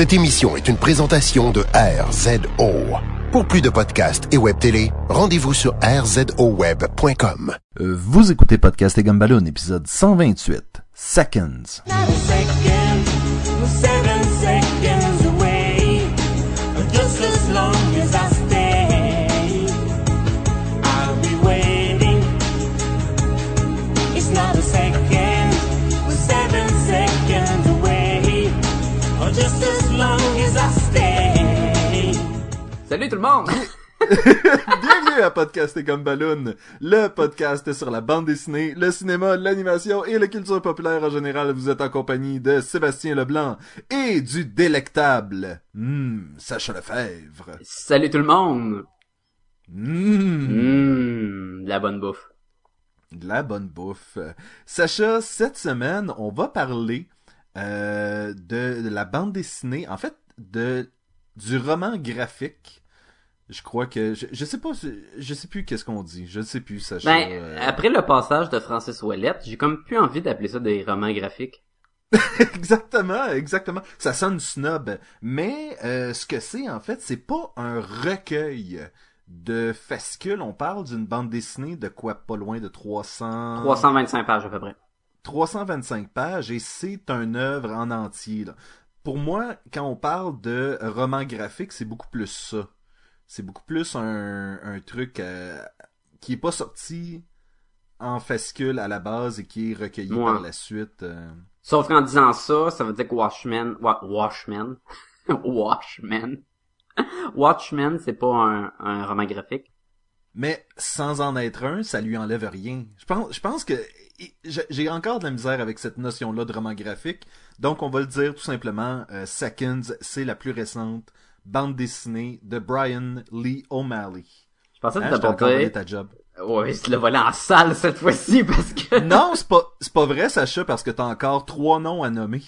Cette émission est une présentation de RZO. Pour plus de podcasts et web télé, rendez-vous sur rzoweb.com. Euh, vous écoutez Podcast et Gumballoon, épisode 128, Seconds. Salut tout le monde! Bienvenue à Podcast et Gumballoon, le podcast sur la bande dessinée, le cinéma, l'animation et la culture populaire en général. Vous êtes en compagnie de Sébastien Leblanc et du délectable, hmm, Sacha Lefebvre. Salut tout le monde! Hmm. Mmh, de la bonne bouffe. De la bonne bouffe. Sacha, cette semaine, on va parler euh, de, de la bande dessinée, en fait, de du roman graphique. Je crois que je, je sais pas, je, sais plus qu'est-ce qu'on dit. Je ne sais plus, Sacha. Ben, Euh, après le passage de Francis Ouellette, j'ai comme plus envie d'appeler ça des romans graphiques. exactement, exactement. Ça sonne snob, mais euh, ce que c'est en fait, c'est pas un recueil de fascicules. On parle d'une bande dessinée de quoi, pas loin de 300. 325 pages à peu près. 325 pages et c'est un œuvre en entier. là. Pour moi, quand on parle de roman graphique, c'est beaucoup plus ça. C'est beaucoup plus un, un truc euh, qui est pas sorti en fascicule à la base et qui est recueilli Ouais. par la suite. euh. Sauf qu'en disant ça, ça veut dire que Watchmen, Wa- Watchmen, Watchmen, Watchmen, c'est pas un, un roman graphique. Mais sans en être un, ça lui enlève rien. Je pense, je pense que j'ai encore de la misère avec cette notion-là de roman graphique. Donc, on va le dire tout simplement. euh, Seconds, c'est la plus récente bande dessinée de Brian Lee O'Malley. Je pensais Hein, que volé t'apportais... ta job. Ouais, je l'ai volé en salle cette fois-ci parce que... Non, c'est pas, c'est pas vrai, Sacha, parce que t'as encore trois noms à nommer.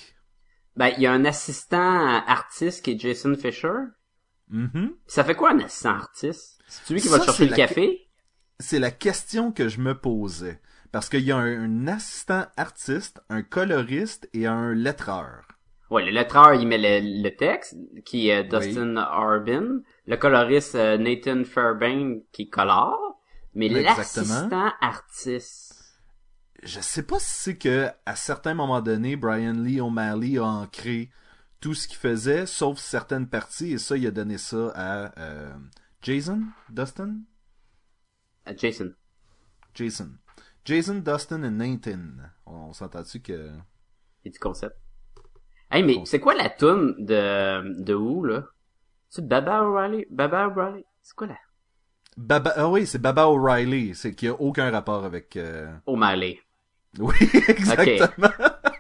Ben, il y a un assistant artiste qui est Jason Fisher. Mhm. Ça fait quoi un assistant artiste? C'est celui qui va te chercher le café? C'est la question que je me posais. Parce qu'il y a un, un assistant artiste, un coloriste et un lettreur. Ouais, le lettreur, il met le, le texte, qui est Dustin Arbin. Le coloriste, euh, Nathan Fairbairn, qui colore. Mais l'assistant artiste... je sais pas si c'est que à certains moments donnés, Brian Lee O'Malley a ancré tout ce qu'il faisait, sauf certaines parties, et ça, il a donné ça à euh, Jason, Dustin, euh, Jason. Jason, Jason, Dustin et Nathan. On, s'entend-tu que Et du concept. Hey, mais c'est quoi la toune de, de où, là? C'est Baba O'Reilly? Baba O'Reilly? C'est quoi la? Baba, ah oui, c'est Baba O'Reilly, c'est qu'il y a aucun rapport avec. euh, O'Malley. Oui, exactement.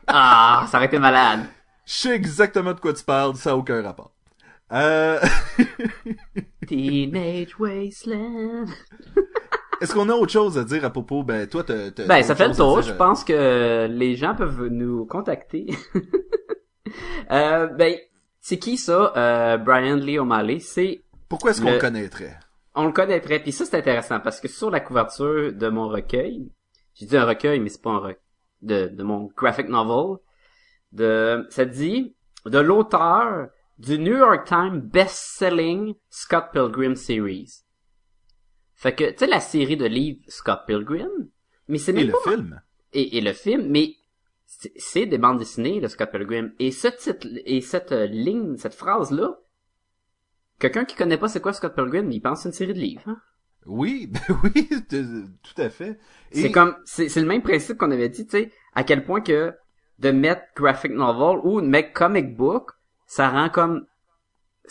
Ah, ça aurait été malade. Je sais exactement de quoi tu parles, ça a aucun rapport. Euh... Teenage Wasteland. Est-ce qu'on a autre chose à dire à propos? Ben, toi, t'as. Ben, ça fait le tour. Je euh, pense que les gens peuvent nous contacter. euh, ben, c'est qui ça? Euh, Brian Lee O'Malley? C'est, Pourquoi est-ce qu'on le- le connaîtrait? On le connaîtrait. Puis ça, c'est intéressant parce que sur la couverture de mon recueil, j'ai dit un recueil, mais c'est pas un recueil, de, de mon graphic novel, de, ça dit, de l'auteur du New York Times best-selling Scott Pilgrim series. Fait que, tu sais, la série de livres Scott Pilgrim, mais c'est Et même le pas film et, et le film, mais c'est- des bandes dessinées de Scott Pilgrim. Et ce titre, et cette euh, ligne, cette phrase-là, quelqu'un qui connaît pas c'est quoi Scott Pilgrim, il pense à une série de livres. hein? Oui, ben oui, tout à fait. Et- C'est comme, c'est le même principe qu'on avait dit, tu sais, à quel point que de mettre graphic novel ou de mettre comic book, ça rend comme,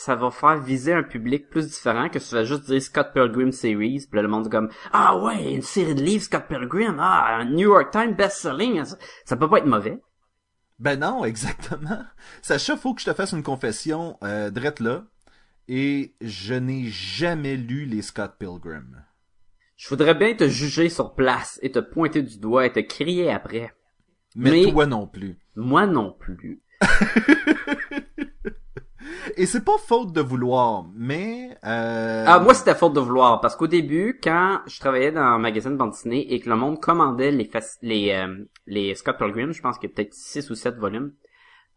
ça va faire viser un public plus différent que si tu vas juste dire Scott Pilgrim series, puis là, le monde est comme, ah ouais, une série de livres Scott Pilgrim, ah, un New York Times best-selling, ça, ça peut pas être mauvais. Ben non, exactement. Sacha, faut que je te fasse une confession, euh, drette là. Et je n'ai jamais lu les Scott Pilgrim. Je voudrais bien te juger sur place et te pointer du doigt et te crier après. Mais, Mais- toi non plus. Moi non plus. Et c'est pas faute de vouloir, mais... Euh... Ah, moi, c'était faute de vouloir, parce qu'au début, quand je travaillais dans un magasin de bande dessinée et que le monde commandait les les, euh, les Scott Pilgrim, je pense qu'il y a peut-être 6 ou 7 volumes,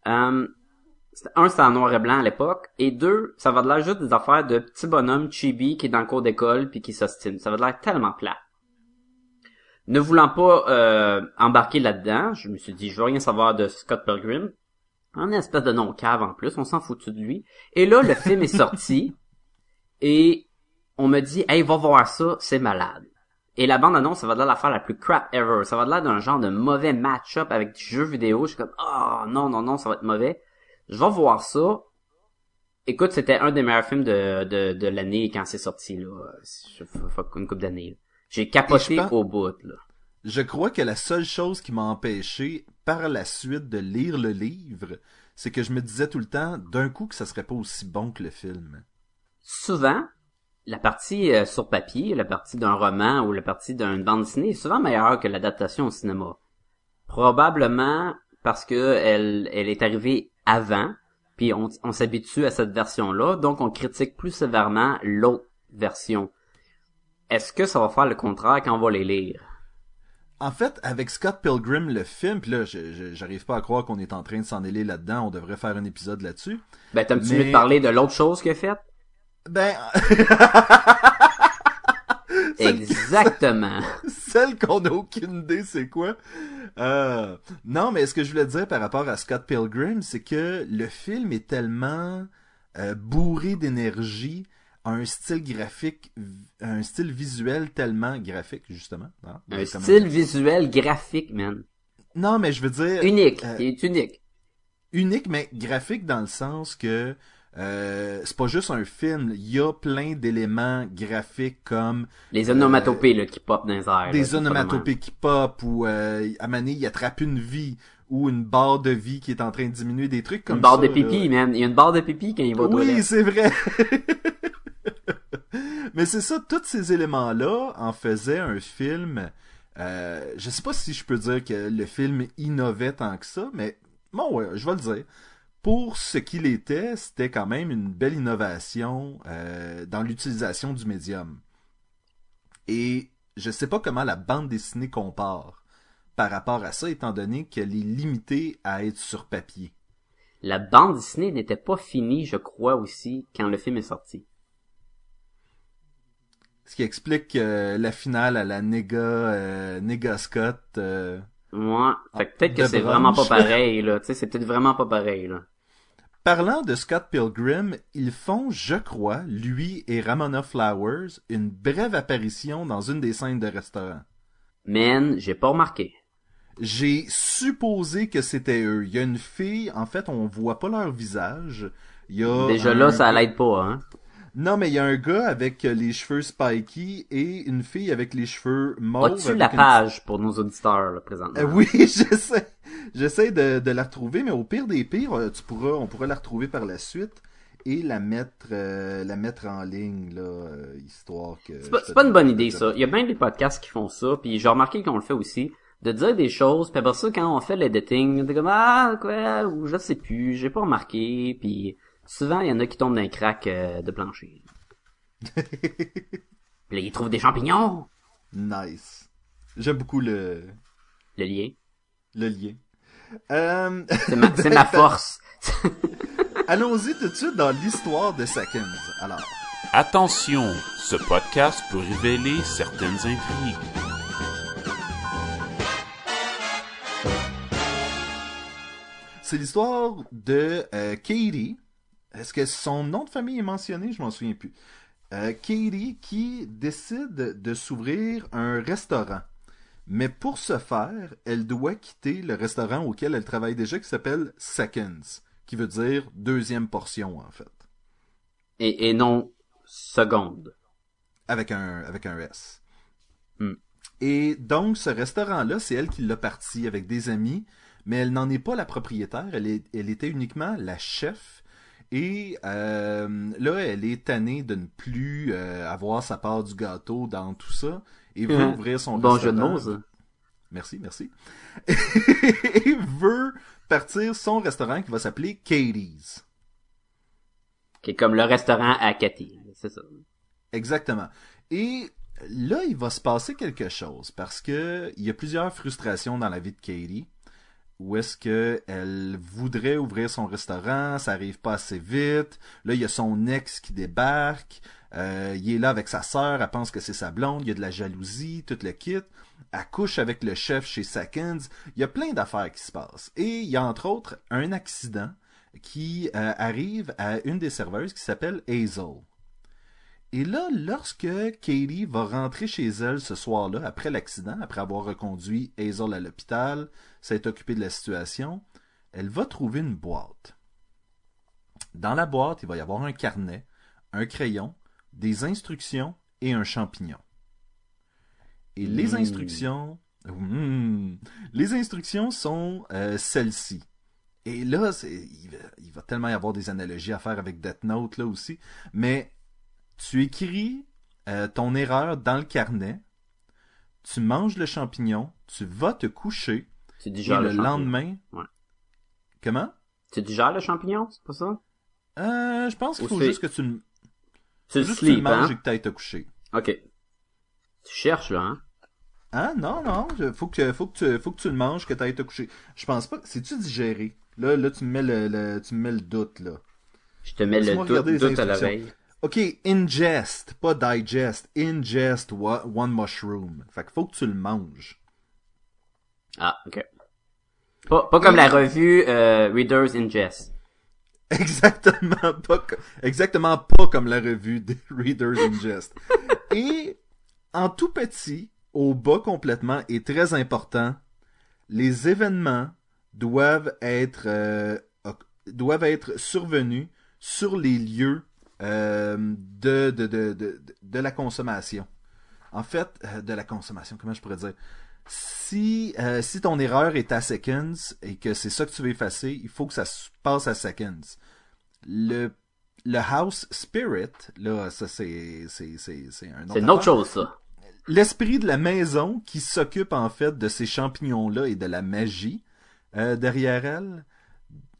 euh, un, c'est en noir et blanc à l'époque, et deux, ça va de l'air juste des affaires de petits bonhommes chibi qui est dans le cours d'école puis qui s'ostine. Ça va de l'air tellement plat. Ne voulant pas euh, embarquer là-dedans, je me suis dit, je veux rien savoir de Scott Pilgrim. Un espèce de non-cave en plus, on s'en foutu de lui. Et là, le film est sorti, et on me dit, hey, va voir ça, c'est malade. Et la bande-annonce, ça va de l'air l'affaire la plus crap ever. Ça va de l'air d'un genre de mauvais match-up avec du jeu vidéo. Je suis comme, oh non, non, non, ça va être mauvais. Je vais voir ça. Écoute, c'était un des meilleurs films de, de, de l'année quand c'est sorti, là. Une couple d'années. là. J'ai capoté au bout, là. Je crois que la seule chose qui m'a empêché par la suite de lire le livre, c'est que je me disais tout le temps, d'un coup, que ça serait pas aussi bon que le film. Souvent, la partie euh, sur papier, la partie d'un roman ou la partie d'une bande dessinée est souvent meilleure que l'adaptation au cinéma. Probablement parce que elle, est arrivée avant, puis on s'habitue à cette version-là, donc on critique plus sévèrement l'autre version. Est-ce que ça va faire le contraire quand on va les lire? En fait, avec Scott Pilgrim, le film, puis là, j'arrive pas à croire qu'on est en train de s'en aller là-dedans, on devrait faire un épisode là-dessus. Ben, t'aimes-tu Mais- mieux de parler de l'autre chose qu'il a faite? Ben, Exactement. celle qu'on n'a aucune idée c'est quoi. Euh, non, mais ce que je voulais dire par rapport à Scott Pilgrim, c'est que le film est tellement euh, bourré d'énergie, a un style graphique, un style visuel tellement graphique justement. hein, Un comme- style visuel graphique, man. Non, mais je veux dire Unique. Euh, C'est unique. unique, mais graphique dans le sens que euh, c'est pas juste un film. Il y a plein d'éléments graphiques comme Les onomatopées, là, qui pop dans les airs. là, euh, des onomatopées qui pop ou euh, à Mané il attrape une vie ou une barre de vie qui est en train de diminuer des trucs comme Une barre ça, de là. pipi, man. Il y a une barre de pipi quand il va Oui, c'est vrai. Mais c'est ça, tous ces éléments-là en faisaient un film. Euh, je sais pas si je peux dire que le film innovait tant que ça, mais bon, ouais, je vais le dire. Pour ce qu'il était, c'était quand même une belle innovation euh, dans l'utilisation du médium. Et je sais pas comment la bande dessinée compare par rapport à ça, étant donné qu'elle est limitée à être sur papier. La bande dessinée n'était pas finie, je crois aussi, quand le film est sorti. Ce qui explique euh, la finale à la Nega, euh, Nega Scott. euh, Moi, fait que peut-être que c'est vraiment pas pareil, là. Tu sais, c'est peut-être vraiment pas pareil, là. Parlant de Scott Pilgrim, ils font, je crois, lui et Ramona Flowers, une brève apparition dans une des scènes de restaurant. Man, j'ai pas remarqué. J'ai supposé que c'était eux. Il y a une fille, en fait, on voit pas leur visage. Il y a Déjà un là, ça l'aide pas, hein. Non, mais il y a un gars avec euh, les cheveux spiky et une fille avec les cheveux mauves. As-tu la une- page pour nos auditeurs, là, présentement? Euh, oui, j'essaie. J'essaie de, de la retrouver, mais au pire des pires, euh, tu pourras, on pourra la retrouver par la suite et la mettre, euh, la mettre en ligne, là, euh, histoire que. C'est pas, pas une bonne idée, ça. Il y a bien des podcasts qui font ça, puis j'ai remarqué qu'on le fait aussi, de dire des choses, puis après ça, quand on fait l'editing, t'es comme, ah, quoi, ou je sais plus, j'ai pas remarqué, puis souvent, il y en a qui tombent d'un crack euh, de plancher. puis là, ils trouvent des champignons! Nice. J'aime beaucoup le, Le lien. le lien. Euh, C'est ma, force. allons-y tout de suite dans l'histoire de Seconds. Alors, Attention, ce podcast peut révéler certaines intrigues. c'est l'histoire de euh, Katie. Est-ce que son nom de famille est mentionné? Je m'en souviens plus. Euh, Katie qui décide de s'ouvrir un restaurant. Mais pour ce faire, elle doit quitter le restaurant auquel elle travaille déjà qui s'appelle Seconds, qui veut dire deuxième portion en fait, Et, et non seconde. avec un avec un S. Hmm. Et donc ce restaurant-là, c'est elle qui l'a parti avec des amis, mais elle n'en est pas la propriétaire, elle, est, elle était uniquement la chef. Et euh, là, elle est tannée de ne plus euh, avoir sa part du gâteau dans tout ça et veut Mhm. ouvrir son Bon restaurant. ça. Merci, merci. et veut partir son restaurant qui va s'appeler Katie's. Qui est comme le restaurant à Cathy. C'est ça. Exactement. Et là, il va se passer quelque chose parce que il y a plusieurs frustrations dans la vie de Katie. Où est-ce que elle voudrait ouvrir son restaurant, ça arrive pas assez vite. Là, il y a son ex qui débarque. Euh, il est là avec sa sœur, elle pense que c'est sa blonde, il y a de la jalousie, tout le kit. Elle couche avec le chef chez Seconds. Il y a plein d'affaires qui se passent. Et il y a entre autres un accident qui euh, arrive à une des serveuses qui s'appelle Hazel. Et là, lorsque Katie va rentrer chez elle ce soir-là, après l'accident, après avoir reconduit Hazel à l'hôpital, s'être occupée de la situation, elle va trouver une boîte. Dans la boîte, il va y avoir un carnet, un crayon, des instructions et un champignon. Et les Mm. instructions, Mm. les instructions sont euh, celles-ci. Et là, il va, il va tellement y avoir des analogies à faire avec Death Note là aussi. Mais tu écris euh, ton erreur dans le carnet, tu manges le champignon, tu vas te coucher, Tu et digères le le, lendemain. Ouais. Comment? Tu digères le champignon, c'est pas ça? euh, Je pense qu'il faut juste que tu le, Tu juste que tu manges hein? et que tu ailles te coucher. Ok. Tu cherches, là, hein? Ah non, non, faut que, faut que, tu, faut que tu le manges, que tu ailles te coucher. Je pense pas que. C'est-tu digéré? Là, là, tu me mets le, le- tu me mets le doute, là. Je te mets le doute, doute à instructions. l'oreille. Ok, ingest, pas digest. Ingest one mushroom. Fait qu'il faut que tu le manges. Ah, ok. Pas, pas comme la revue euh, Reader's Ingest. Exactement pas, exactement pas comme la revue Reader's Ingest. Et en tout petit, au bas complètement et très important, les événements doivent être euh, doivent être survenus sur les lieux euh, de, de, de, de, la consommation. En fait, euh, de la consommation, comment je pourrais dire? Si, euh, si ton erreur est à seconds et que c'est ça que tu veux effacer, il faut que ça se passe à seconds. Le, le house spirit, là, ça c'est, c'est, c'est, c'est un C'est une autre chose, ça. L'esprit de la maison qui s'occupe en fait de ces champignons-là et de la magie euh, derrière elle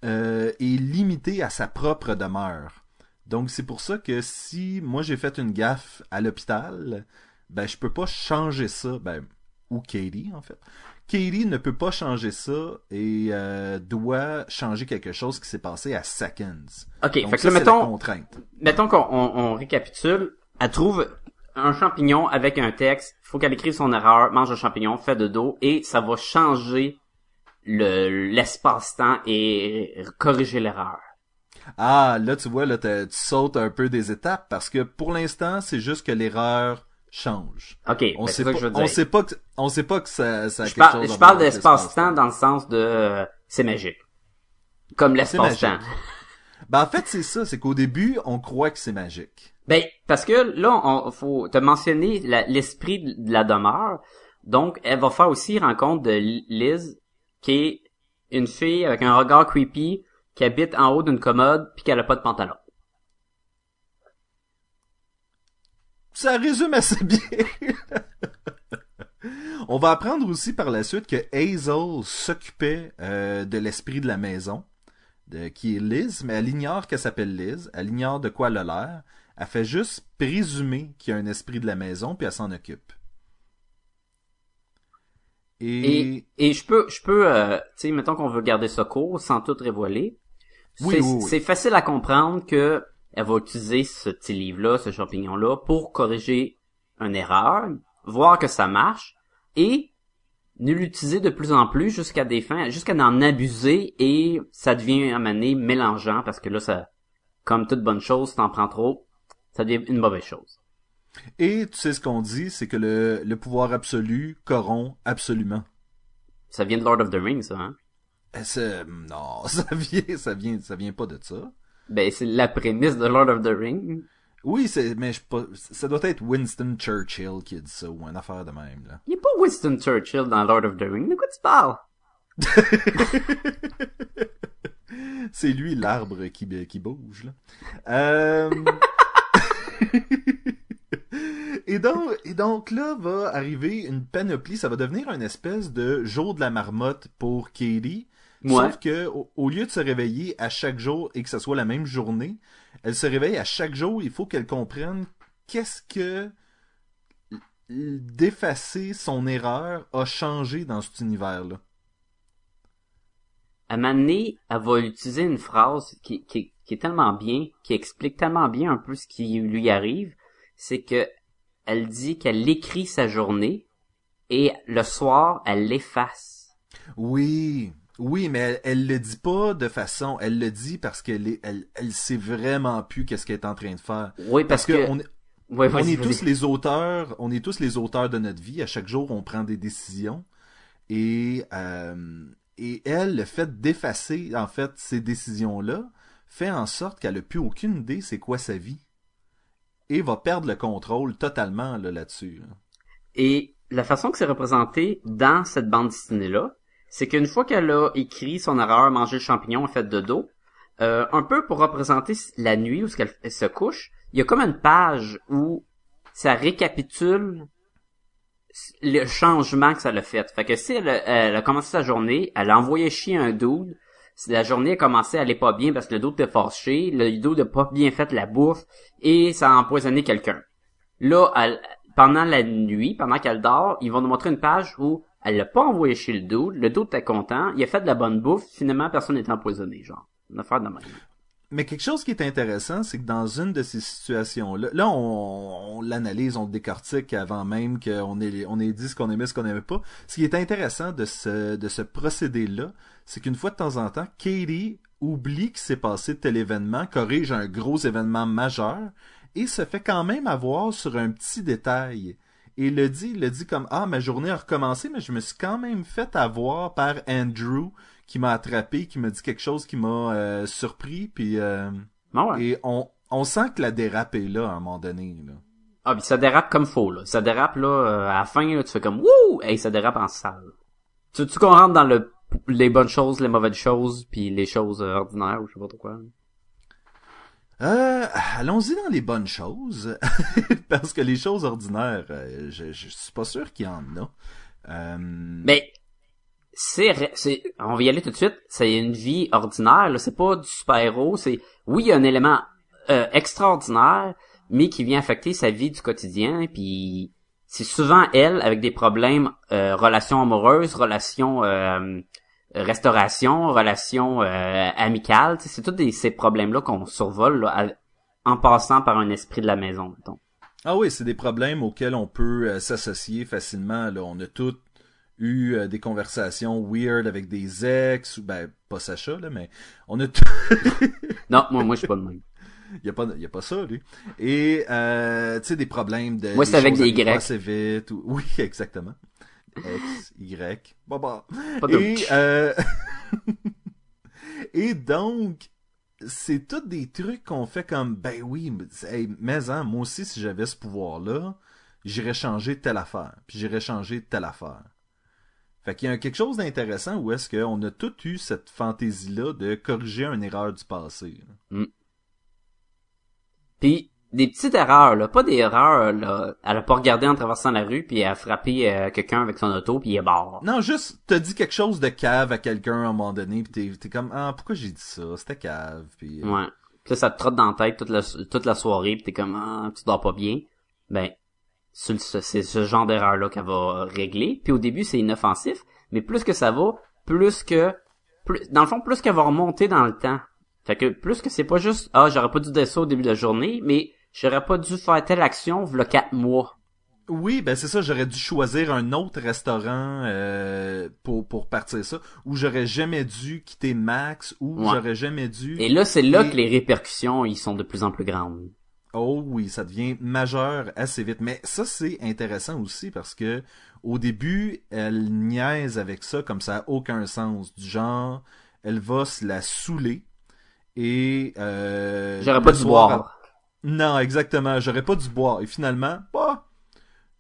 euh, est limité à sa propre demeure. Donc c'est pour ça que si moi j'ai fait une gaffe à l'hôpital, ben je peux pas changer ça, ben ou Katie en fait. Katie ne peut pas changer ça et euh, doit changer quelque chose qui s'est passé à seconds. Ok, Donc fait que là, la mettons, contrainte. mettons qu'on on, on récapitule. Elle trouve un champignon avec un texte. Faut qu'elle écrive son erreur, mange le champignon, fait de dos, et ça va changer le l'espace-temps et corriger l'erreur. Ah, là, tu vois, là, tu sautes un peu des étapes parce que pour l'instant, c'est juste que l'erreur change. Ok, On ben, sait pas, que je veux on dire. sait pas que, on sait pas que ça, ça a Je quelque parle, chose je parle d'espace-temps dans le sens de euh, c'est magique. Comme l'espace-temps. Ben, en fait, c'est ça, c'est qu'au début, on croit que c'est magique. Ben, parce que là, on faut te mentionner l'esprit de la demeure. Donc, elle va faire aussi rencontre de Liz, qui est une fille avec un regard creepy, qui habite en haut d'une commode, puis qu'elle a pas de pantalon. Ça résume assez bien. On va apprendre aussi par la suite que Hazel s'occupait euh, de l'esprit de la maison, de, qui est Liz, mais elle ignore qu'elle s'appelle Liz, elle ignore de quoi elle a l'air, elle fait juste présumer qu'il y a un esprit de la maison, puis elle s'en occupe. Et... Et, et je peux, je peux, euh, tu sais, mettons qu'on veut garder ça court, sans tout révoiler. Oui, c'est, oui, oui. c'est facile à comprendre que elle va utiliser ce petit livre-là, ce champignon-là, pour corriger une erreur, voir que ça marche, et ne l'utiliser de plus en plus jusqu'à des fins, jusqu'à en abuser, et ça devient à donné mélangeant, parce que là, ça, comme toute bonne chose, si t'en prends trop, ça devient une mauvaise chose. Et tu sais ce qu'on dit, c'est que le, le pouvoir absolu corrompt absolument. Ça vient de Lord of the Rings, ça, hein? Non, ça vient, ça vient, ça vient pas de ça. Ben, c'est la prémisse de Lord of the Rings. Oui, c'est, mais je ça doit être Winston Churchill qui a dit ça, ou une affaire de même, là. Il est pas Winston Churchill dans Lord of the Rings. De quoi tu parles? C'est lui l'arbre qui, qui bouge, là. Euh... et, donc, et donc là va arriver une panoplie, ça va devenir une espèce de jour de la marmotte pour Katie. Ouais. Sauf que au, au lieu de se réveiller à chaque jour et que ce soit la même journée, elle se réveille à chaque jour. Il faut qu'elle comprenne qu'est-ce que d'effacer son erreur a changé dans cet univers-là. à un moment donné, elle va utiliser une phrase qui, qui, qui est tellement bien, qui explique tellement bien un peu ce qui lui arrive, c'est que elle dit qu'elle écrit sa journée et le soir, elle l'efface. Oui, oui, mais elle, elle le dit pas de façon, elle le dit parce qu'elle est, elle, elle sait vraiment plus qu'est-ce qu'elle est en train de faire. Oui, parce, Parce que, que... on, Ouais, on est tous les auteurs, on est tous les auteurs de notre vie. À chaque jour, on prend des décisions. Et, euh, et elle, le fait d'effacer, en fait, ces décisions-là, fait en sorte qu'elle a plus aucune idée c'est quoi sa vie. Et va perdre le contrôle totalement là, là-dessus. là. Et la façon que c'est représenté dans cette bande dessinée-là, c'est qu'une fois qu'elle a écrit son erreur, manger le champignon, fait de dos, euh, un peu pour représenter la nuit où elle se couche, il y a comme une page où ça récapitule le changement que ça l'a fait. Fait que si elle, a- commencé sa journée, elle a envoyé chier un dude, si la journée a commencé à aller pas bien parce que le dude était fâché, le dude a pas bien fait la bouffe, et ça a empoisonné quelqu'un. Là, pendant la nuit, pendant qu'elle dort, ils vont nous montrer une page où elle l'a pas envoyé chez le dude, le dude était content, il a fait de la bonne bouffe, finalement personne n'est empoisonné, genre. Affaire de. Mais quelque chose qui est intéressant, c'est que dans une de ces situations-là, là, on, on l'analyse, on le décortique avant même qu'on ait, on ait dit ce qu'on aimait, ce qu'on n'aimait pas. Ce qui est intéressant de ce, de ce procédé-là, c'est qu'une fois de temps en temps, Katie oublie qu'il s'est passé tel événement, corrige un gros événement majeur, et se fait quand même avoir sur un petit détail. Et le dit, le dit comme, ah, ma journée a recommencé, mais je me suis quand même fait avoir par Andrew, qui m'a attrapé, qui m'a dit quelque chose qui m'a euh, surpris, puis euh, ouais. et on, on sent que la dérape est là à un moment donné. Là. Ah, puis ça dérape comme faux, là. Ça dérape, là, euh, à la fin, là, tu fais comme, wouh! Hey, ça dérape en salle. Tu, tu qu'on rentre dans le, les bonnes choses, les mauvaises choses, puis les choses ordinaires, ou je sais pas trop quoi. Euh, allons-y dans les bonnes choses, parce que les choses ordinaires, euh, je, je suis pas sûr qu'il y en a. Euh, Mais, c'est, c'est, on va y aller tout de suite, c'est une vie ordinaire, là. C'est pas du super-héros, c'est, oui, il y a un élément, euh, extraordinaire, mais qui vient affecter sa vie du quotidien, puis c'est souvent elle avec des problèmes, relations amoureuses, relations, restauration, relations euh, amicales, c'est tous des, ces problèmes-là qu'on survole là, à- en passant par un esprit de la maison, mettons. Ah oui, c'est des problèmes auxquels on peut euh, s'associer facilement. Là. On a tous eu euh, des conversations weird avec des ex, ou ben pas Sacha, là, mais on a tout... Non, moi, moi, je suis pas de même. Il y a pas a ça lui. Et euh, tu sais des problèmes de Moi, c'est avec des assez vite ou oui, exactement. X, Y. Pas de- Et euh... Et donc c'est tous des trucs qu'on fait comme ben oui, mais, hey, mais hein, moi aussi si j'avais ce pouvoir là, j'irais changer telle affaire, puis j'irais changer telle affaire. Fait qu'il y a quelque chose d'intéressant où est-ce qu'on a tous eu cette fantaisie-là de corriger une erreur du passé. là. Puis des petites erreurs, là, pas des erreurs, là. Elle a pas regardé en traversant la rue, puis elle a frappé euh, quelqu'un avec son auto, puis il est mort. Non, juste, t'as dit quelque chose de cave à quelqu'un à un moment donné, pis t'es, t'es comme, ah, pourquoi j'ai dit ça? C'était cave, pis... euh, Ouais. Puis là, ça te trotte dans la tête toute la, toute la soirée, puis t'es comme, ah, tu dors pas bien. Ben, c'est ce, c'est ce genre d'erreur-là qu'elle va régler. Puis au début, c'est inoffensif, mais plus que ça va, plus que... Plus, dans le fond, plus qu'elle va remonter dans le temps. Fait que plus que c'est pas juste, ah, j'aurais pas dû dire ça au début de la journée, mais j'aurais pas dû faire telle action v'là quatre mois. Oui, ben c'est ça, j'aurais dû choisir un autre restaurant euh, pour, pour partir ça, ou j'aurais jamais dû quitter Max, ou Ouais. j'aurais jamais dû... Et là, c'est là Et- que les répercussions, ils sont de plus en plus grandes. Oh oui, ça devient majeur assez vite. Mais ça, c'est intéressant aussi parce que au début, elle niaise avec ça comme ça a aucun sens. Du genre, elle va se la saouler et... Euh, J'aurais pas dû soir, boire. Non, exactement. J'aurais pas dû boire. Et finalement, bah,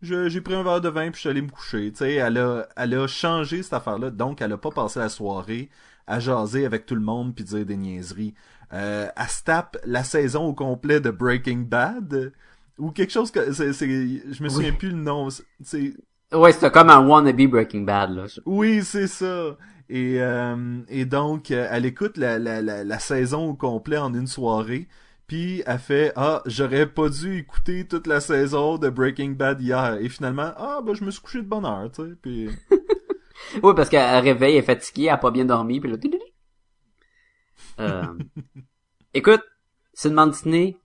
je- j'ai pris un verre de vin puis je suis allé me coucher. Tu sais, elle a, elle a changé cette affaire-là. Donc, elle a pas passé la soirée à jaser avec tout le monde puis dire des niaiseries. Euh, elle se tape la saison au complet de Breaking Bad ou quelque chose que c'est, c'est je me souviens plus le nom. C'est- Ouais, c'était comme un wannabe Breaking Bad, là. oui, c'est ça. Et, euh, et donc, euh, elle écoute la, la, la, la saison au complet en une soirée. Puis elle fait Ah, j'aurais pas dû écouter toute la saison de Breaking Bad hier. Et finalement, ah ben je me suis couché de bonne heure, tu sais. Puis Oui, parce qu'elle réveille, elle est fatiguée, elle a pas bien dormi, puis là... Euh, écoute, bande dessinée.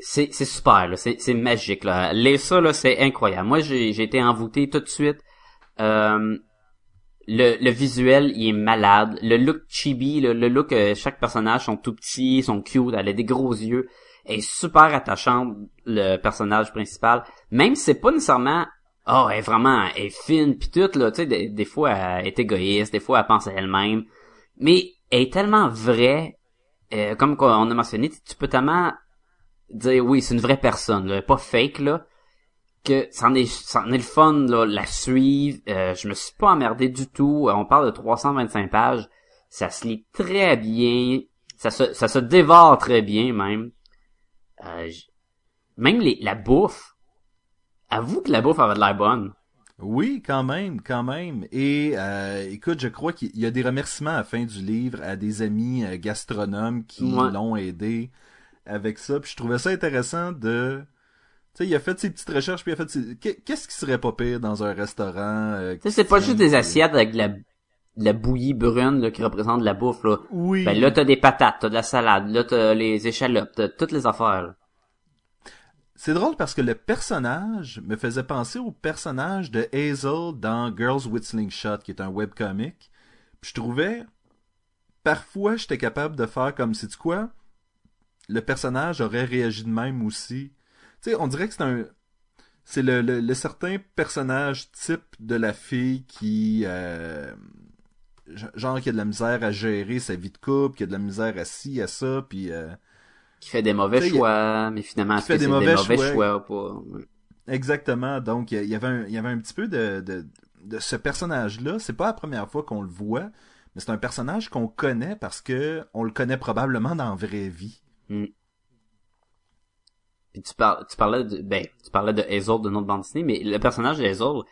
C'est, c'est super, là. C'est, c'est magique, là. Les ça, là, c'est incroyable. Moi, j'ai, j'ai été envoûté tout de suite. Euh, le, le visuel, il est malade. Le look chibi, le, le look, euh, chaque personnage sont tout petits, sont cute, elle a des gros yeux. Elle est super attachante, le personnage principal. Même si c'est pas nécessairement, oh, elle est vraiment, elle est fine pis tout, là, tu sais, des, des fois, elle est égoïste, des fois, elle pense à elle-même. Mais elle est tellement vraie, euh, comme on a mentionné, tu peux tellement dire, oui, c'est une vraie personne, là, pas fake, là que c'en est, c'en est le fun, là, la suivre. Euh, je me suis pas emmerdé du tout. Euh, On parle de 325 pages. Ça se lit très bien. Ça se, ça se dévore très bien, même. Euh, même les, la bouffe. Avoue que la bouffe avait de l'air bonne. Oui, quand même, quand même. Et euh, écoute, je crois qu'il y a des remerciements à la fin du livre à des amis euh, gastronomes qui Ouais. l'ont aidé avec ça. Puis je trouvais ça intéressant de... Tu sais, il a fait ses petites recherches, puis il a fait ses... Qu'est- Qu'est-ce qui serait pas pire dans un restaurant? euh, Tu sais, c'est pas juste des assiettes avec de la, de la bouillie brune là, qui représente de la bouffe. Là. Oui. Ben là, t'as des patates, t'as de la salade, là, t'as les échalotes, t'as toutes les affaires. là. C'est drôle parce que le personnage me faisait penser au personnage de Hazel dans Girls with Slingshot, qui est un webcomic. Puis je trouvais, parfois, j'étais capable de faire comme, c'est quoi? Le personnage aurait réagi de même aussi. Tu sais, on dirait que c'est un, c'est le, le, le certain personnage type de la fille qui, euh, genre qui a de la misère à gérer sa vie de couple, qui a de la misère à ci, à ça, puis euh, Qui fait des mauvais choix, mais finalement, qui fait des mauvais des mauvais choix. choix ou pas? Ouais. Exactement. Donc, il y avait un, il y avait un petit peu de, de, de ce personnage-là. C'est pas la première fois qu'on le voit, mais c'est un personnage qu'on connaît parce que on le connaît probablement dans la vraie vie. Puis tu, par- tu parlais de, ben, tu parlais de Hazel de notre bande dessinée, mais le personnage de Hazel,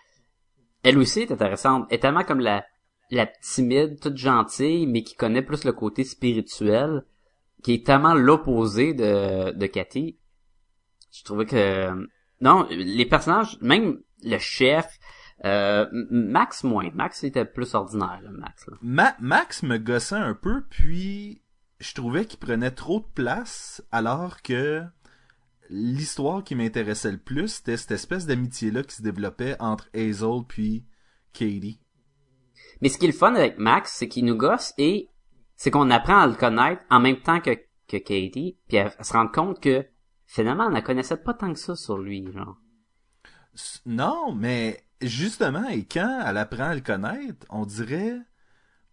elle aussi est intéressante. Elle est tellement comme la, la timide, toute gentille, mais qui connaît plus le côté spirituel, qui est tellement l'opposé de, de Cathy. Je trouvais que, non, les personnages, même le chef, euh, Max moins. Max était plus ordinaire, là, Max, là. Ma- Max me gossait un peu, puis je trouvais qu'il prenait trop de place, alors que l'histoire qui m'intéressait le plus, c'était cette espèce d'amitié-là qui se développait entre Hazel puis Katie. Mais ce qui est le fun avec Max, c'est qu'il nous gosse et c'est qu'on apprend à le connaître en même temps que, que Katie, puis à, à se rendre compte que finalement, on ne connaissait pas tant que ça sur lui, genre. Non, mais justement, et quand elle apprend à le connaître, on dirait...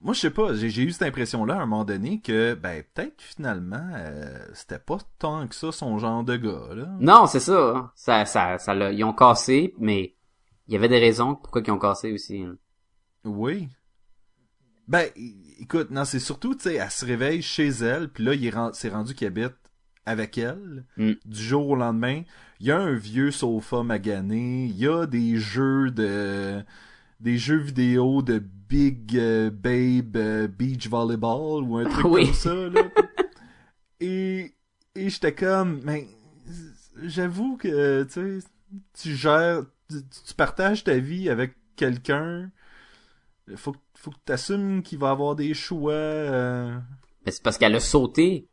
Moi, je sais pas, j'ai eu cette impression-là à un moment donné que, ben, peut-être finalement, euh, c'était pas tant que ça son genre de gars, là. Non, c'est ça, hein. ça, ça, ça ils ont cassé, mais il y avait des raisons pourquoi ils ont cassé aussi. hein. Oui. Ben, écoute, non, c'est surtout, tu sais, elle se réveille chez elle, puis là, il est ren- c'est rendu qu'il habite avec elle. Mm. Du jour au lendemain, il y a un vieux sofa magané, il y a des jeux de... des jeux vidéo de Big euh, Babe euh, Beach Volleyball ou un truc Oui. comme ça, là. et et j'étais comme, mais j'avoue que, tu sais, tu gères, tu, tu partages ta vie avec quelqu'un, faut, que- faut que t'assumes qu'il va avoir des choix. euh, Mais c'est parce qu'elle a sauté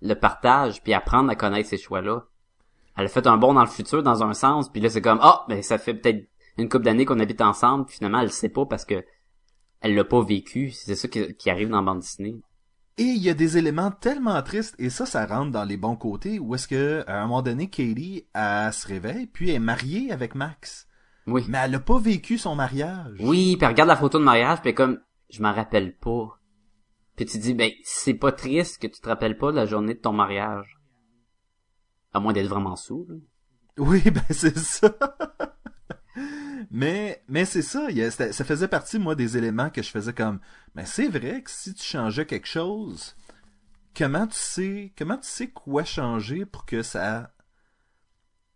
le partage puis apprendre à connaître ces choix-là. Elle a fait un bond dans le futur dans un sens, puis là c'est comme ah ben ça fait peut-être une couple d'années qu'on habite ensemble, puis finalement elle sait pas parce que elle l'a pas vécu. C'est ça qui, qui arrive dans la bande dessinée. Et il y a des éléments tellement tristes, et ça, ça rentre dans les bons côtés, où est-ce que, à un moment donné, Katie, elle se réveille, puis elle est mariée avec Max. Oui. Mais elle a pas vécu son mariage. Oui, puis elle regarde la photo de mariage, puis comme je m'en rappelle pas. Puis tu dis ben c'est pas triste que tu te rappelles pas de la journée de ton mariage. À moins d'être vraiment sous. là. Oui, ben c'est ça. Mais c'est ça, ça, faisait partie moi des éléments que je faisais comme mais c'est vrai que si tu changeais quelque chose, comment tu sais tu sais quoi changer pour que ça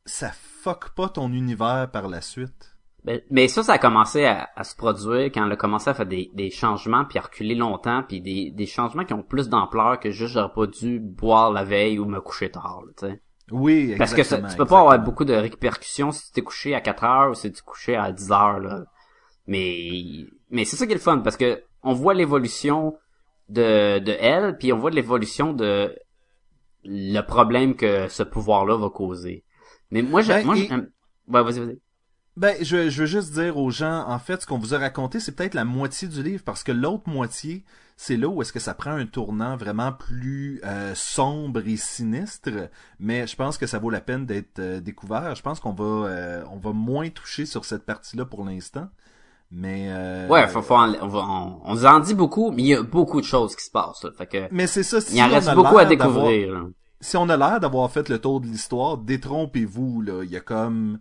ça fuck pas ton univers par la suite? Ben, mais ça, ça a commencé à, se produire quand elle a commencé à faire des, changements puis à reculer longtemps puis des, des changements qui ont plus d'ampleur que juste j'aurais pas dû boire la veille ou me coucher tard, tu sais. Oui, Parce que ça, tu peux pas avoir beaucoup de répercussions si tu t'es couché à 4 heures ou si tu t'es couché à 10 heures, là. Mais, mais c'est ça qui est le fun parce que on voit l'évolution de, de elle, puis on voit l'évolution de le problème que ce pouvoir-là va causer. Mais moi, j'ai, Ben, moi, et- j'aime- ouais, vas-y, vas-y. Ben, je, je veux juste dire aux gens, en fait, ce qu'on vous a raconté, c'est peut-être la moitié du livre, parce que l'autre moitié, c'est là où est-ce que ça prend un tournant vraiment plus euh, sombre et sinistre. Mais je pense que ça vaut la peine d'être euh, découvert. Je pense qu'on va, euh, on va moins toucher sur cette partie-là pour l'instant. Mais euh, Ouais, faut, faut en- on, va- on, vous en dit beaucoup, mais il y a beaucoup de choses qui se passent. Là, fait que mais c'est ça. Si il en on reste beaucoup à découvrir. si on a l'air d'avoir fait le tour de l'histoire, détrompez-vous, là. Il y a comme